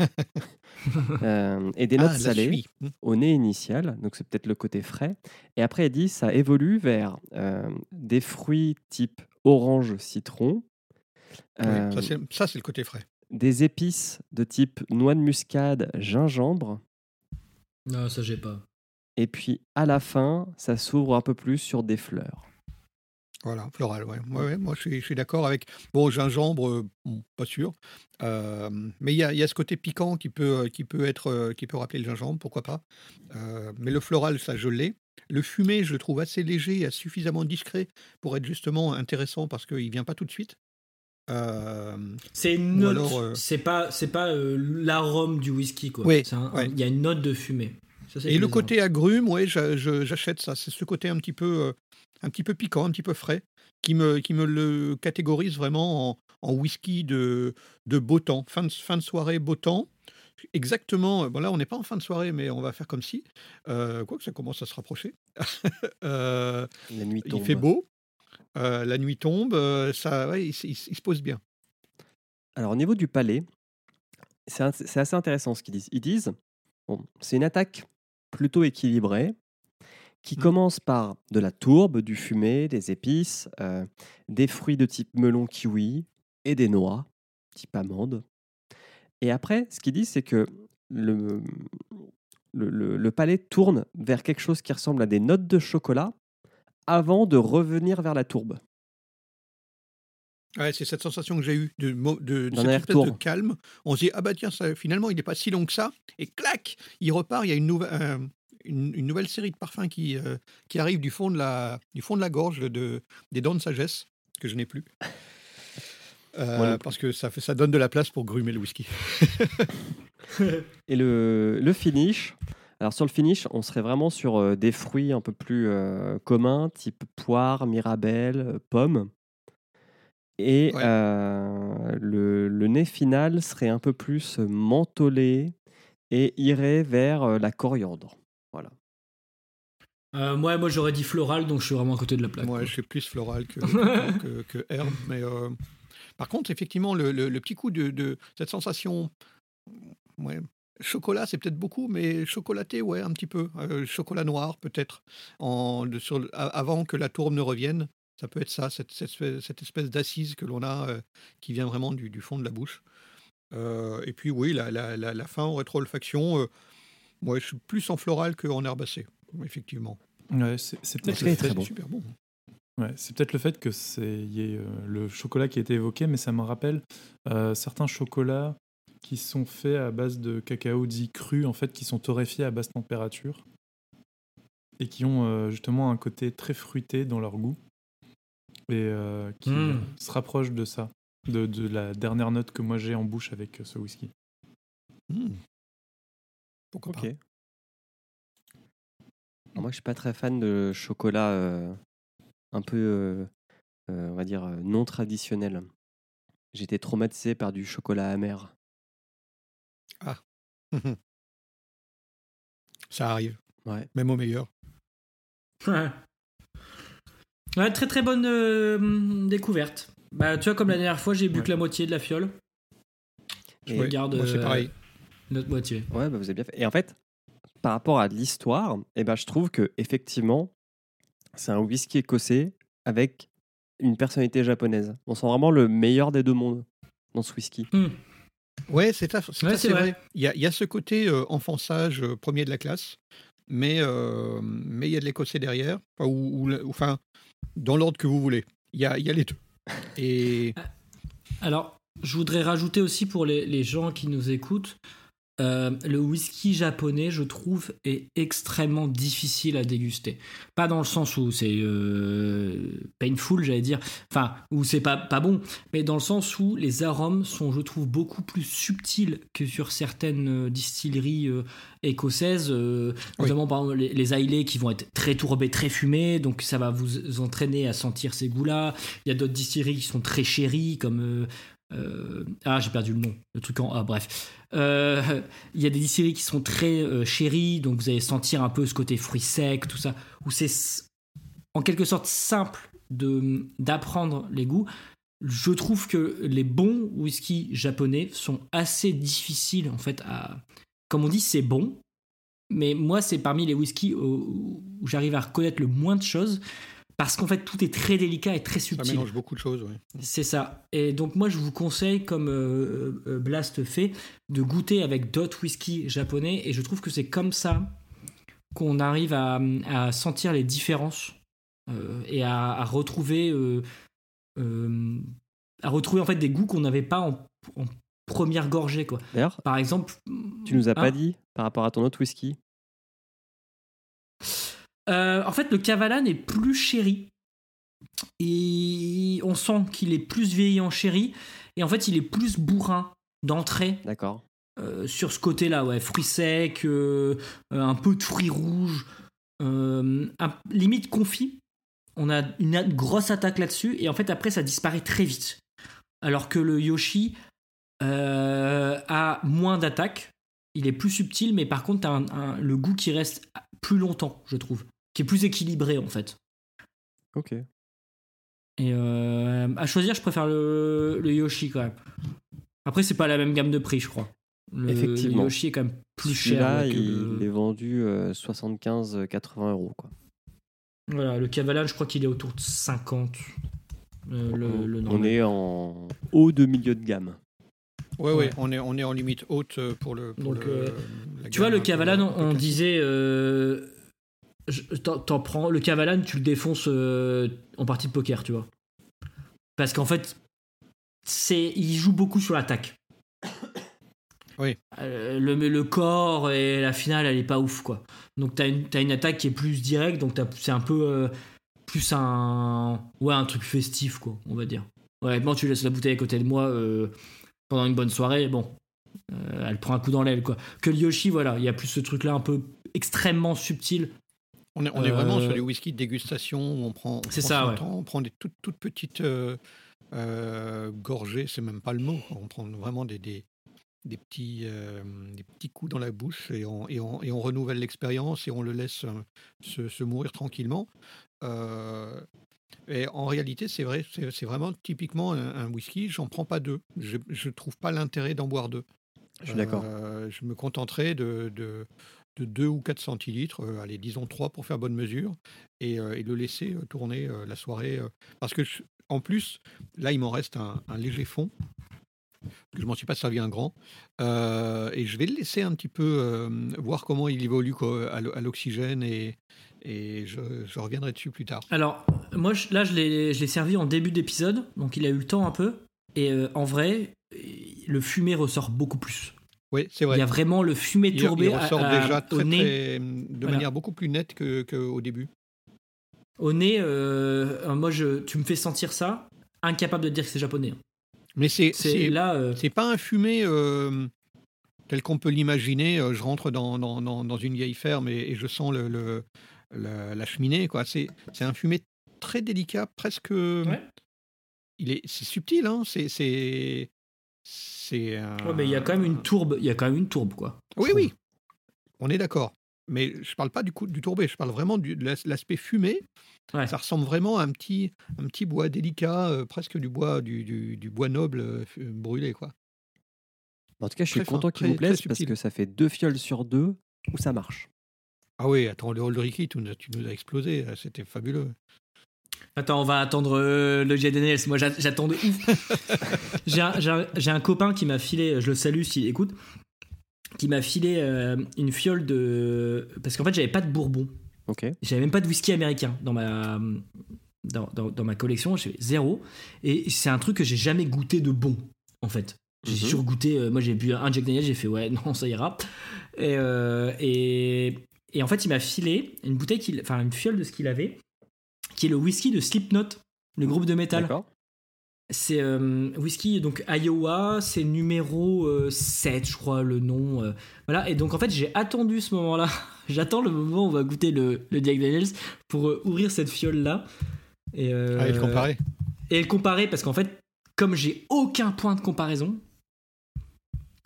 Euh, et des Ah, notes la salées suie. Mm. au nez initial, donc c'est peut-être le côté frais. Et après, elle dit ça évolue vers euh, des fruits type orange, citron, euh, ça, c'est le côté frais. des épices de type noix de muscade, gingembre. Non, ça j'ai pas. Et puis à la fin, ça s'ouvre un peu plus sur des fleurs. Voilà, floral, ouais. Ouais, ouais, moi, je suis, d'accord avec. Bon, gingembre, euh, bon, pas sûr. Euh, mais il y a, y a ce côté piquant qui peut, euh, qui peut être, qui peut rappeler le gingembre, pourquoi pas. Euh, mais le floral, ça, je l'ai. Le fumé, je le trouve assez léger et suffisamment discret pour être justement intéressant parce qu'il vient pas tout de suite. C'est euh, C'est pas, c'est pas l'arôme du whisky, quoi. Ouais. Il y a une note de fumée. Ça, Et le côté agrume, ouais, j'achète ça. C'est ce côté un petit peu, un petit peu piquant, un petit peu frais, qui me, qui me le catégorise vraiment en, en whisky de, de beau temps, fin de, fin de soirée beau temps. Exactement. euh, Bon là, on n'est pas en fin de soirée, mais on va faire comme si. Euh, quoi que ça commence à se rapprocher. (laughs) Euh, La nuit il tombe. fait beau. euh, la nuit tombe. euh, ça, ouais, il, il il se pose bien. Alors au niveau du palais, c'est assez intéressant ce qu'ils disent. Ils disent, bon, c'est une attaque plutôt équilibrée qui Mm. commence par de la tourbe, du fumé, des épices, euh, des fruits de type melon kiwi et des noix, type amande. Et après, ce qu'ils disent, c'est que le, le, le- le palais tourne vers quelque chose qui ressemble à des notes de chocolat avant de revenir vers la tourbe. Ouais, c'est cette sensation que j'ai eue de, de, de D'un cette espèce de aller-retour. calme. On se dit, ah bah tiens, ça, finalement, il n'est pas si long que ça. Et clac, il repart, il y a une, nouvel- euh, une, une nouvelle série de parfums qui, euh, qui arrive du fond de la, du fond de la gorge, de, des dents de sagesse, que je n'ai plus. Euh, parce que ça, fait, ça donne de la place pour grumer le whisky. (laughs) Et le, le finish, alors sur le finish, on serait vraiment sur euh, des fruits un peu plus communs, type poire, mirabelle, pomme. Et Ouais. euh, le, le nez final serait un peu plus mentholé et irait vers la coriandre. Voilà. Euh, moi, moi j'aurais dit floral, donc je suis vraiment à côté de la plaque. Moi, je suis plus floral (laughs) que, que, que herbe. Mais, euh, par contre, effectivement, le, le- le petit coup de, de cette sensation, ouais, chocolat, c'est peut-être beaucoup, mais chocolaté, ouais, un petit peu. Euh, chocolat noir, peut-être, avant que la tourbe ne revienne. Ça peut être ça, cette, cette espèce, cette espèce d'assise que l'on a, qui vient vraiment du, du fond de la bouche. Et puis, oui, la, la, la, la fin en rétro-olfaction, euh, ouais, je suis plus en floral qu'en herbacé, effectivement. Ouais, c'est peut-être le fait- bon. super bon. Ouais, c'est peut-être le fait que c'est y ait euh, le chocolat qui a été évoqué, mais ça me rappelle euh, certains chocolats qui sont faits à base de cacao dit cru, en fait, qui sont torréfiés à basse température et qui ont euh, justement un côté très fruité dans leur goût et euh, qui Mm. euh, se rapproche de ça, de, de la dernière note que moi j'ai en bouche avec euh, ce whisky. Hmm. pourquoi Ok. pas. Alors Moi, je suis pas très fan de chocolat euh, un peu, euh, euh, on va dire, non traditionnel. J'étais traumatisé par du chocolat amer. (laughs) Ça arrive, Ouais. même au meilleur. Ouais. Ouais, très très bonne euh, découverte. Bah, tu vois, comme la dernière fois, j'ai bu Ouais. que la moitié de la fiole. Je Et- me garde Moi, c'est euh, pareil. l'autre moitié. Ouais, bah, vous avez bien fait. Et en fait, par rapport à l'histoire, eh ben, je trouve que effectivement, c'est un whisky écossais avec une personnalité japonaise. On sent vraiment le meilleur des deux mondes dans ce whisky. Ouais, c'est ça- c'est Ouais, vrai. Il y a, il y a ce côté euh, enfonçage euh, premier de la classe, mais euh, mais il y a de l'écossais derrière, enfin, ou, ou le- ou- enfin, dans l'ordre que vous voulez. Il y a, il y a les deux. Et (laughs) Alors, je voudrais rajouter aussi pour les, les gens qui nous écoutent, euh, le whisky japonais, je trouve, est extrêmement difficile à déguster. Pas dans le sens où c'est euh, painful, j'allais dire, enfin, où c'est pas, pas bon, mais dans le sens où les arômes sont, je trouve, beaucoup plus subtils que sur certaines euh, distilleries euh, écossaises, Oui. notamment par exemple les, les Islay qui vont être très tourbés, très fumés, donc ça va vous entraîner à sentir ces goûts-là. Il y a d'autres distilleries qui sont très chéries, comme. Euh, ah, j'ai perdu le nom. Le truc en. Ah, bref. Euh, (laughs) Il y a des distilleries qui sont très euh, chéries, donc vous allez sentir un peu ce côté fruits secs, tout ça, où c'est en quelque sorte simple de d'apprendre les goûts. Je trouve que les bons whisky japonais sont assez difficiles en fait à. Comme on dit, c'est bon, mais moi c'est parmi les whiskies où, où j'arrive à reconnaître le moins de choses parce qu'en fait tout est très délicat et très ça subtil. mélange beaucoup de choses. ouais. C'est ça. Et donc moi je vous conseille, comme euh, euh, Blast fait, de goûter avec d'autres whisky japonais. Et je trouve que c'est comme ça qu'on arrive à, à sentir les différences euh, et à, à retrouver, euh, euh, à retrouver en fait des goûts qu'on n'avait pas en, en première gorgée quoi. D'ailleurs, Par exemple, tu nous as pas Hein dit par rapport à ton autre whisky. Euh, en fait, le Cavalan est plus chéri. Et on sent qu'il est plus vieilli en chéri. Et en fait, il est plus bourrin d'entrée D'accord. euh, sur ce côté-là. Ouais, fruits secs, euh, un peu de fruits rouges, un- limite confit. On a une grosse attaque là-dessus. Et en fait, après, ça disparaît très vite. Alors que le Yoshi a moins d'attaque. Il est plus subtil, mais par contre, t'as un- un- le goût qui reste plus longtemps, je trouve. Qui est plus équilibré, en fait. Ok. Et euh, à choisir, je préfère le, le Yoshi quand même. Après, c'est pas la même gamme de prix, je crois. Le, Effectivement. le Yoshi est quand même plus cher. Ouais, que il, le- est vendu euh, 75-80 euros. Quoi. Voilà, le Cavalan, je crois qu'il est autour de 50. euh, le, le on est en haut de milieu de gamme. Ouais, ouais, Ouais. on est, on est en limite haute euh, pour le. pour Donc, le- euh, Tu vois, le Cavalan, peu on, disait. euh, t'en, prends. Le Cavalan, tu le défonces euh, en partie de poker, tu vois. Parce qu'en fait, c'est, il joue beaucoup sur l'attaque. (coughs) Oui. Euh, le, le corps et la finale, elle est pas ouf, quoi. Donc, t'as une, t'as une attaque qui est plus directe, donc t'as- c'est un peu. euh, plus un. Ouais, un truc festif, quoi, on va dire. Honnêtement, tu laisses la bouteille à côté de moi pendant une bonne soirée, bon. elle prend un coup dans l'aile, quoi. Que le Yoshi, voilà, il y a plus ce truc-là un peu extrêmement subtil. On est, on est vraiment Euh, sur les whisky de dégustation où on prend, on prend ça, son ouais. temps, on prend des toutes, toutes petites euh, euh, gorgées, c'est même pas le mot. On prend vraiment des, des, des petits, euh, des petits coups dans la bouche et on, et on, et on renouvelle l'expérience et on le laisse euh, se, se mourir tranquillement. Euh, et en réalité, c'est vrai, c'est vraiment typiquement un, un whisky. J'en prends pas deux. Je ne trouve pas l'intérêt d'en boire deux. Je suis d'accord. Euh, je me contenterai de, de, de 2 ou 4 centilitres, euh, allez, disons 3 pour faire bonne mesure, et, euh, le laisser euh, tourner la soirée. parce que, en plus, là, il m'en reste un, léger fond. Je m'en suis pas servi un grand. Et je vais le laisser un petit peu voir comment il évolue à l'o- à l'oxygène et, je, reviendrai dessus plus tard. Alors, moi, là, je l'ai servi en début d'épisode, donc il a eu le temps un peu. Et en vrai, le fumé ressort beaucoup plus. Oui, c'est Il vrai. y a vraiment le fumé Il, tourbé il ressort à- à- déjà au très, nez. très- de Voilà. manière beaucoup plus nette qu'au que début. Au nez, euh, moi, je, tu me fais sentir ça, incapable de dire que c'est japonais. hein. Mais c'est là. euh, C'est pas un fumé. euh, tel qu'on peut l'imaginer. Euh, Je rentre dans, dans, dans- dans une vieille ferme et, et je sens le, le- la cheminée. quoi. C'est c'est un fumet très délicat, presque. Il est, c'est subtil, hein. C'est, c'est, c'est. un- Ouais, mais il y a quand même une tourbe, il y a quand même une tourbe, quoi. Oui, oui. On est d'accord. Mais je parle pas du coup du tourbé. Je parle vraiment du- de l'as- l'aspect fumé. Ouais. Ça ressemble vraiment à un petit, un petit bois délicat, euh, presque du bois, du, du- du bois noble euh, fu- brûlé, quoi. En tout cas, je suis Très content qu'il vous plaise parce que ça fait deux fioles sur deux où ça marche. Ah oui, attends, le Old Ricky, tu, nous as- explosé. euh, C'était fabuleux. Attends, on va attendre euh, le Jack Daniels. Moi, j'a- j'attends de ouf. (laughs) j'ai un, j'ai un- j'ai un copain qui m'a filé, je le salue s'il écoute, qui m'a filé euh, une fiole de. Parce qu'en fait, j'avais pas de bourbon. Ok. J'avais même pas de whisky américain dans ma, dans, dans- dans ma collection. J'avais zéro. Et c'est un truc que j'ai jamais goûté de bon, en fait. J'ai Mhm. toujours goûté. euh, moi, j'ai bu un Jack Daniels, j'ai fait ouais, (laughs) non, ça ira. Et, euh, et, et en fait, il m'a filé une bouteille, enfin une fiole de ce qu'il avait, qui est le whisky de Slipknot, le groupe de métal. D'accord. C'est euh, whisky, donc Iowa, c'est numéro euh, 7, je crois, le nom. euh, voilà, et donc en fait, j'ai attendu ce moment-là. (laughs) J'attends le moment où on va goûter le, le Jack Daniels pour euh, ouvrir cette fiole-là. Et, euh, Allez, le comparer. Et le comparer, parce qu'en fait, comme j'ai aucun point de comparaison,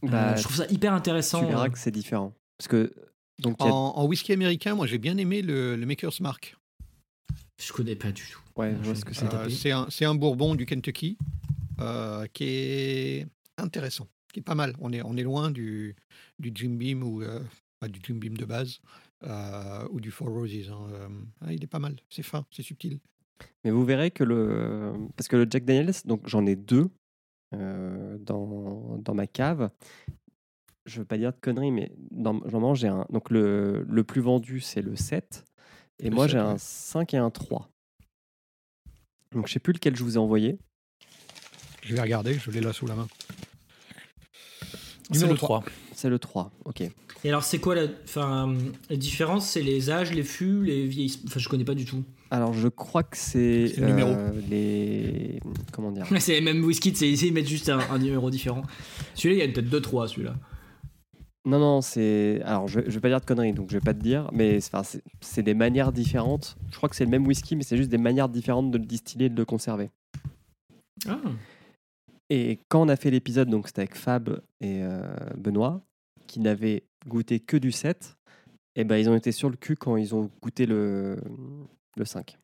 euh, Bah, je trouve ça hyper intéressant. tu verras euh, que c'est différent. Parce que. Donc, a- En, en whisky américain, moi, j'ai bien aimé le, le Maker's Mark. Je connais pas du tout. Ouais, je vois ce que c'est. Euh, c'est un, bourbon du Kentucky euh, qui est intéressant, qui est pas mal. On est, on est loin du, du Jim Beam ou euh, pas du Jim Beam de base euh, ou du Four Roses. hein. Il est pas mal, c'est fin, c'est subtil. Mais vous verrez que le. Parce que le Jack Daniels, donc j'en ai deux euh, dans, dans ma cave. Je veux pas dire de conneries, mais j'en j'ai un. Donc le, le plus vendu, c'est le 7. Et Le moi, 7, j'ai un 5 et un 3. Donc je sais plus lequel je vous ai envoyé. Je vais regarder, je l'ai là sous la main. C'est le 3. C'est le 3, ok. Et alors, c'est quoi la, différence? C'est les âges, les fûts, les vieilles. Enfin, je connais pas du tout. Alors je crois que c'est C'est le numéro. euh, les. Comment dire? (laughs) C'est les mêmes whisky, c'est ils mettent juste un, un numéro différent. Celui-là, il y a peut-être 2-3, celui-là. Non, non, c'est. Alors, je, je vais pas dire de conneries, donc je vais pas te dire, mais c'est- enfin, c'est c'est des manières différentes. Je crois que c'est le même whisky, mais c'est juste des manières différentes de le distiller et de le conserver. Ah. Et quand on a fait l'épisode, donc c'était avec Fab et euh, Benoît, qui n'avaient goûté que du 7, et ben ils ont été sur le cul quand ils ont goûté le, le 5.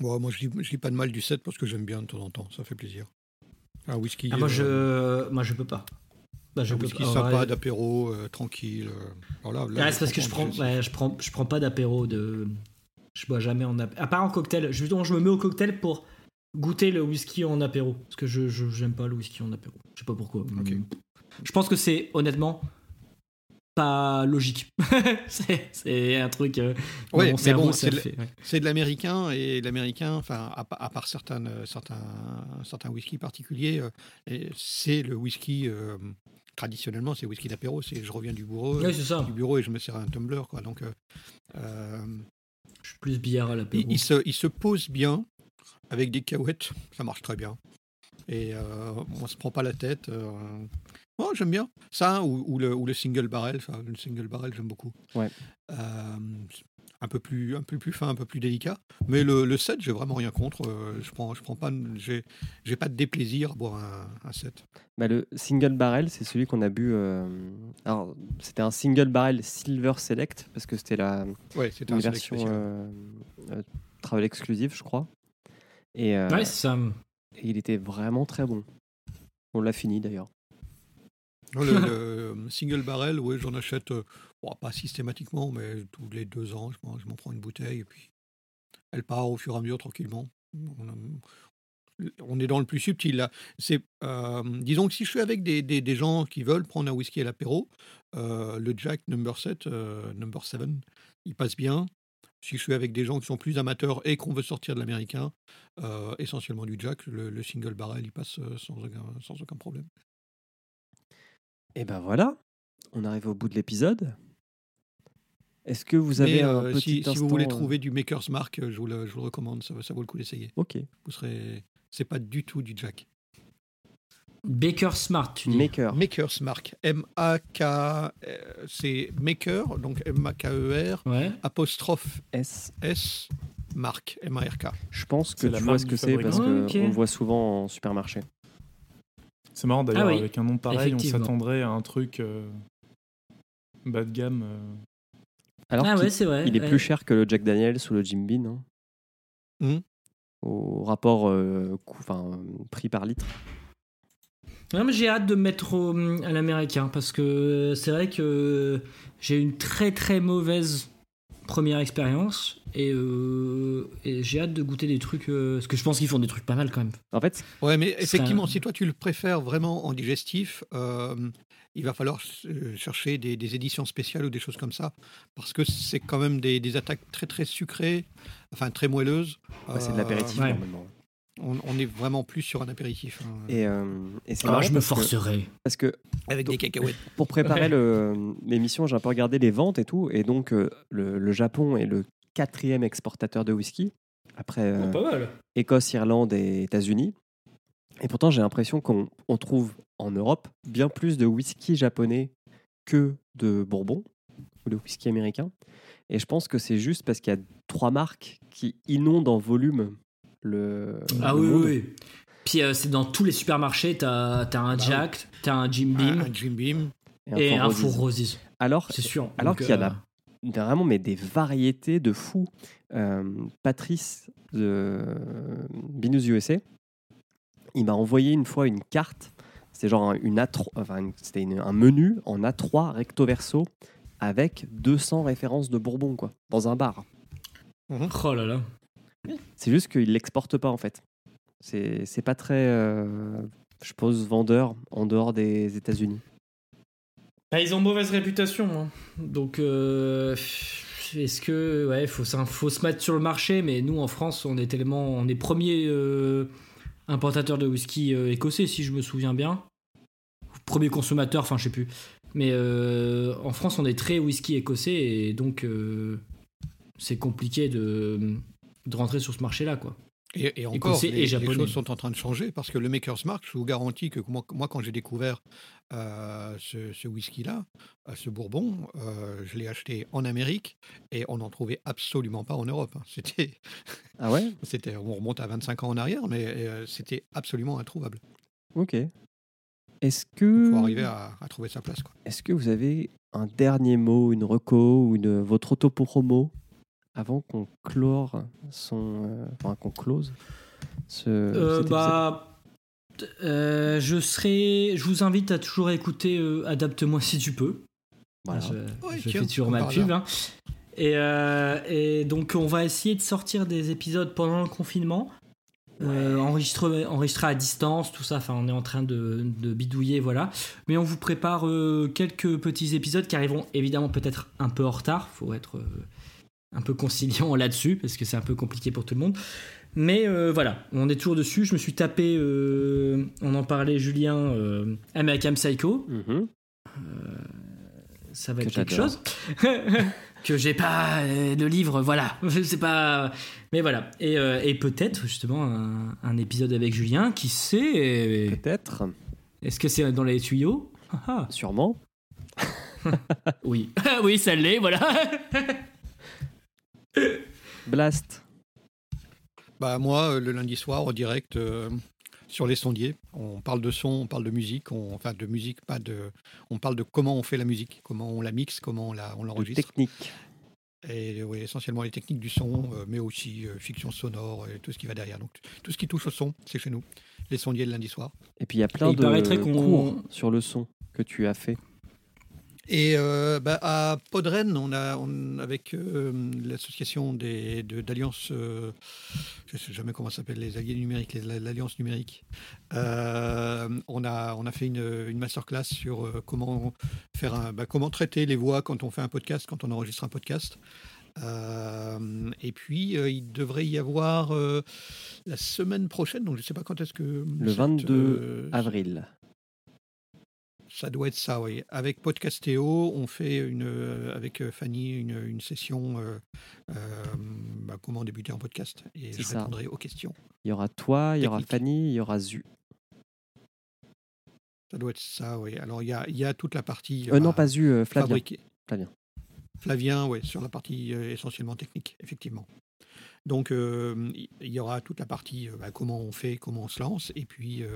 Bon, moi, je dis, je dis pas de mal du 7 parce que j'aime bien de temps en temps, ça fait plaisir. Un whisky. Ah, moi, euh, je, moi, je peux pas. Bah, je un peux whisky pas. sympa, Ouais. d'apéro, euh, tranquille. euh, voilà, là, Ah, c'est parce que je prends, ouais, je prends, je prends pas d'apéro de. Je bois jamais en apéro. À part en cocktail. Justement, je me mets au cocktail pour goûter le whisky en apéro. Parce que je, je j'aime pas le whisky en apéro. Je sais pas pourquoi. Ok. Je pense que c'est honnêtement pas logique. (laughs) c'est, un truc. euh, bon, ça c'est fait, ouais. De l'américain et l'américain, enfin, à, pa- à part certains, euh, certains, certains whisky particuliers, euh, c'est le whisky euh, traditionnellement, c'est whisky d'apéro. C'est je reviens du bureau, ça. du bureau et je me sers un tumbler, quoi. Donc, Je suis plus bière à l'apéro. il, il se, il se pose bien avec des cahuètes, ça marche très bien. Et on se prend pas la tête. Oh, j'aime bien ça ou, ou le, ou le single barrel. Ça, le single barrel, j'aime beaucoup. Ouais. Euh, un peu plus, un peu plus fin, un peu plus délicat. Mais le, le 7, j'ai vraiment rien contre. euh, je prends, je prends pas, j'ai, j'ai pas de déplaisir à boire un, un 7. Bah, le single barrel, c'est celui qu'on a bu. euh, Alors, c'était un single barrel Silver Select, parce que c'était la Ouais, c'était une un select version euh, euh, travel exclusive, je crois. Et, euh, Ouais, c'est ça. et il était vraiment très bon. On l'a fini d'ailleurs. (laughs) Le, le single barrel, ouais, j'en achète, euh, pas systématiquement, mais tous les deux ans, je m'en, prends une bouteille et puis elle part au fur et à mesure tranquillement. On, est dans le plus subtil là. Euh, disons que si je suis avec des, gens qui veulent prendre un whisky à l'apéro, euh, le Jack number 7, euh, number 7, il passe bien. Si je suis avec des gens qui sont plus amateurs et qu'on veut sortir de l'américain, euh, essentiellement du Jack, le, le single barrel, il passe euh, sans aucun problème. Et ben voilà, on arrive au bout de l'épisode. Est-ce que vous avez Mais, un euh, petit si, vous voulez euh, trouver du Maker's Mark, euh, je vous le, je vous le recommande, ça, va- ça vaut le coup d'essayer. Ok. Vous serez, c'est pas du tout du Jack. Baker Smart, tu dis. Maker. Maker's Mark. M-A-K. euh, C'est Maker, donc M-A-K-E-R, Ouais. apostrophe S. S, Mark, M-A-R-K. Je pense que tu vois ce que c'est parce qu'on Ok. le voit souvent en supermarché. C'est marrant d'ailleurs, Ah oui, avec un nom pareil, on s'attendrait à un truc euh, bas de gamme. euh. Alors ah qu'il ouais, c'est vrai. il est ouais. plus cher que le Jack Daniels ou le Jim Beam. hein. Mhm. Au rapport euh, coût- enfin, prix par litre. Non, mais j'ai hâte de me mettre au- à l'américain parce que c'est vrai que j'ai une très très mauvaise première expérience et, euh, et j'ai hâte de goûter des trucs euh, parce que je pense qu'ils font des trucs pas mal quand même. En fait, Ouais, mais effectivement, un- si toi tu le préfères vraiment en digestif, euh, il va falloir chercher des, des éditions spéciales ou des choses comme ça, parce que c'est quand même des, des attaques très très sucrées, enfin très moelleuses. ouais, c'est de Euh, l'apéritif ouais. normalement. On, on est vraiment plus sur un apéritif. hein, Et, euh, et c'est Ah, marrant je me que- forcerai. parce que avec des cacahuètes. pour préparer Ouais. l'émission, j'ai un peu regardé les ventes et tout. Et donc, euh, le, le Japon est le quatrième exportateur de whisky, après euh, Oh, pas mal. Écosse, Irlande et États-Unis. Et pourtant, j'ai l'impression qu'on on trouve en Europe bien plus de whisky japonais que de bourbon ou de whisky américain. Et je pense que c'est juste parce qu'il y a trois marques qui inondent en volume le. Ah le oui, monde. oui, oui. Puis euh, c'est dans tous les supermarchés, t'as as un Bah Jack, t'as un Jim Beam un Jim Beam. et un Four Roses. Roses. Alors, C'est sûr. alors qu'il y en a euh, vraiment mais des variétés de fous. Euh, Patrice de Binous USA, il m'a envoyé une fois une carte. C'était genre un- une A3, enfin, c'était une- un menu en A3 recto verso avec 200 références de Bourbon quoi, dans un bar. Oh là là. C'est juste qu'il l'exporte pas en fait. C'est pas très, euh, je pose vendeur en dehors des États-Unis. Bah, ils ont mauvaise réputation. hein. Donc, euh, est-ce que. Ouais, faut, faut se mettre sur le marché, mais nous en France, on est tellement. On est premier euh, importateur de whisky écossais, si je me souviens bien. Premier consommateur, enfin, je sais plus. Mais en France, on est très whisky écossais et donc c'est compliqué de, de rentrer sur ce marché-là, quoi. Et, et encore, et les, choses sont en train de changer parce que le Maker's Mark, je vous garantis que moi, moi, quand j'ai découvert euh, ce, ce whisky-là, euh, ce bourbon, euh, je l'ai acheté en Amérique et on n'en trouvait absolument pas en Europe. hein. C'était, (laughs) Ah ouais? (laughs) C'était, on remonte à 25 ans en arrière, mais euh, c'était absolument introuvable. Ok. Est-ce Il que faut arriver à, à trouver sa place. Quoi. Est-ce que vous avez un dernier mot, une reco ou une, votre auto-promo? Avant qu'on clore son, euh, enfin qu'on close ce, Euh, bah, euh, je serai. Je vous invite à toujours écouter euh, Adapte-moi si tu peux. Voilà. Je, Ouais, je tiens, fais toujours ma pub. hein. Et, euh, et donc, on va essayer de sortir des épisodes pendant le confinement. Euh, enregistré, enregistré à distance, tout ça. Enfin, on est en train de, de bidouiller, voilà. Mais on vous prépare euh, quelques petits épisodes qui arriveront évidemment peut-être un peu en retard. Faut être euh, un peu conciliant (laughs) là-dessus parce que c'est un peu compliqué pour tout le monde. Mais euh, voilà, on est toujours dessus. Je me suis tapé, euh, on en parlait, Julien, euh, American Psycho. Mhm. Ça va Que être quelque chose. (laughs) que j'ai pas le livre, voilà. (laughs) Je sais pas. Mais voilà. Et, et peut-être justement un, un épisode avec Julien, qui sait. Peut-être, Est-ce que c'est dans les tuyaux? Ah. sûrement. Oui. oui, ça l'est, voilà. Blast. Bah, moi, euh, le lundi soir, en direct, euh, sur les sondiers, on parle de son, on parle de musique, on, enfin de musique, pas de. On parle de comment on fait la musique, comment on la mixe, comment on la- on de l'enregistre. technique. Et oui, essentiellement les techniques du son, euh, mais aussi euh, fiction sonore et tout ce qui va derrière. Donc tout ce qui touche au son, c'est chez nous. Les sondiers le lundi soir. Et puis il y a plein Et de cours sur le son que tu as fait. Et euh, bah, à Podren, on a, on- avec euh, l'association des- de- d'alliances, euh, je ne sais jamais comment ça s'appelle, les alliés numériques, les- l'alliance numérique, on, a, on a fait une, une masterclass sur comment, faire un, bah, comment traiter les voix quand on fait un podcast, quand on enregistre un podcast. Euh, et puis, euh, il devrait y avoir euh, la semaine prochaine, donc je ne sais pas quand est-ce que... Le cette, 22 euh, avril. Ça doit être ça, oui. Avec Podcastéo, on fait une, euh, avec euh, Fanny une, une session euh, euh, bah, comment débuter en podcast. Et je ça. répondrai aux questions. Il y aura toi, il y aura. Fanny, il y aura Zu. Ça doit être ça, oui. Alors, il y a, il y a toute la partie. Non, bah, pas euh, Flavien. Flavien. Flavien, oui, sur la partie essentiellement technique, effectivement. Donc, euh, il y aura toute la partie euh, bah, comment on fait, comment on se lance, et puis euh,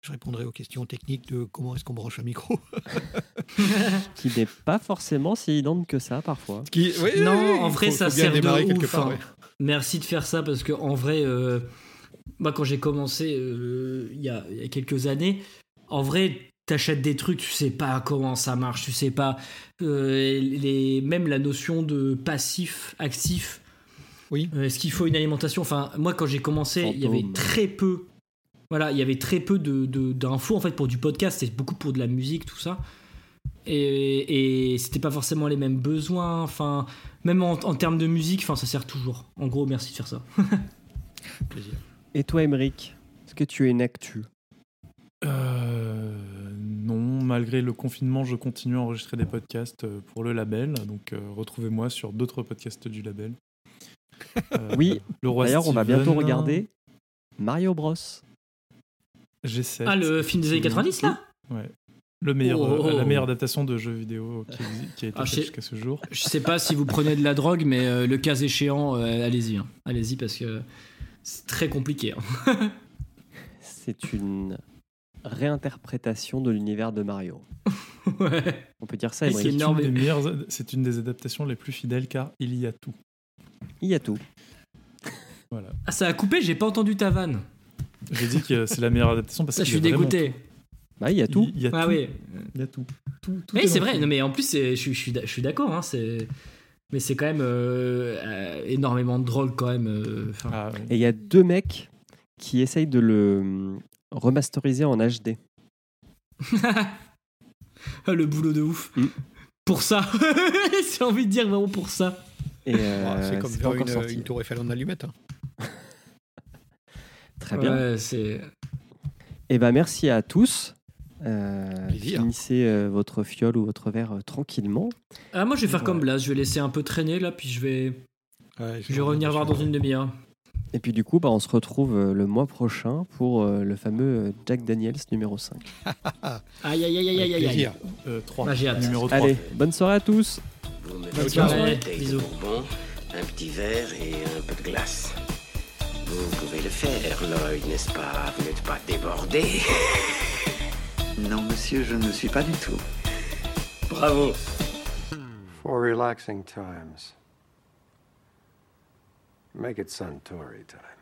je répondrai aux questions techniques de comment est-ce qu'on branche un micro. (laughs) Qui n'est pas forcément si évidente que ça parfois. Qui- oui, oui, Non, oui, en vrai, faut- ça faut sert de ouf, part, hein. ouais. Merci de faire ça parce que en vrai, euh, moi quand j'ai commencé euh, il y, a, il y a quelques années, en vrai, t'achètes des trucs, tu sais pas comment ça marche, tu sais pas euh, les, même la notion de passif, actif. Oui. Euh, Est-ce qu'il faut une alimentation? Enfin, moi quand j'ai commencé, il y avait très peu. Voilà, il y avait très peu de de- d'infos en fait pour du podcast, c'était beaucoup pour de la musique, tout ça. Et, et c'était pas forcément les mêmes besoins. Enfin, même en, en termes de musique, enfin, ça sert toujours. En gros, merci de faire ça. (laughs) Plaisir. Et toi, Émeric, est-ce que tu es une actu? Euh, non, malgré le confinement, je continue à enregistrer des podcasts euh, pour le label. Donc euh, retrouvez-moi sur d'autres podcasts du label. Euh, Oui, le roi D'ailleurs, on va bientôt regarder Mario Bros. G7. Ah, le film des années 90 là Ouais. Le meilleur, Oh. euh, la meilleure adaptation de jeu vidéo qui, a été Ah, faite jusqu'à ce jour. Je sais pas si vous prenez de la drogue, mais euh, le cas échéant, euh, allez-y. hein. Allez-y parce que c'est très compliqué. hein. (laughs) C'est une réinterprétation de l'univers de Mario. ouais. On peut dire ça, c'est C'est énorme. une, des meilleures- c'est une des adaptations les plus fidèles car il y a tout. Il y a tout. Voilà. Ah, ça a coupé, j'ai pas entendu ta vanne. J'ai dit que c'est la meilleure adaptation parce Ça, que je suis dégoûté. Bah, il y a tout. Il y a Ah tout. oui. Il y a tout. Tout- tout Oui, est c'est vrai. Non, mais en plus, je, suis- je suis, je suis d'accord. hein, c'est- mais c'est quand même euh, euh, énormément de drogue quand même. euh. Ah. Et il y a deux mecs qui essayent de le hum, remasteriser en HD. (laughs) Ah, le boulot de ouf. Mm. Pour ça. (laughs) J'ai envie de dire vraiment pour ça. Et euh, c'est comme faire une, tour Eiffel en allumette. hein. (laughs) Très bien. Ouais, c'est. Et ben merci à tous. Euh, finissez euh, votre fiole ou votre verre euh, tranquillement. Ah, moi, je vais faire Ouais. comme Blas. Je vais laisser un peu traîner là, puis je vais, Ouais, je vais revenir voir dans une demi-heure. Et puis du coup, bah, on se retrouve euh, le mois prochain pour euh, le fameux Jack Daniels numéro 5. (laughs) Aïe, aïe, aïe, aïe, aïe, aïe, aïe. Plaisir. Euh, 3. J'ai hâte. Numéro 3. Allez, bonne soirée à tous. Vous me Bonne faites une bouteille de bourbon, un petit verre et un peu de glace. Vous pouvez le faire, Lloyd, n'est-ce pas? Vous n'êtes pas débordé (laughs) Non, monsieur, je ne suis pas du tout. Bravo For relaxing times. Make it Suntory time.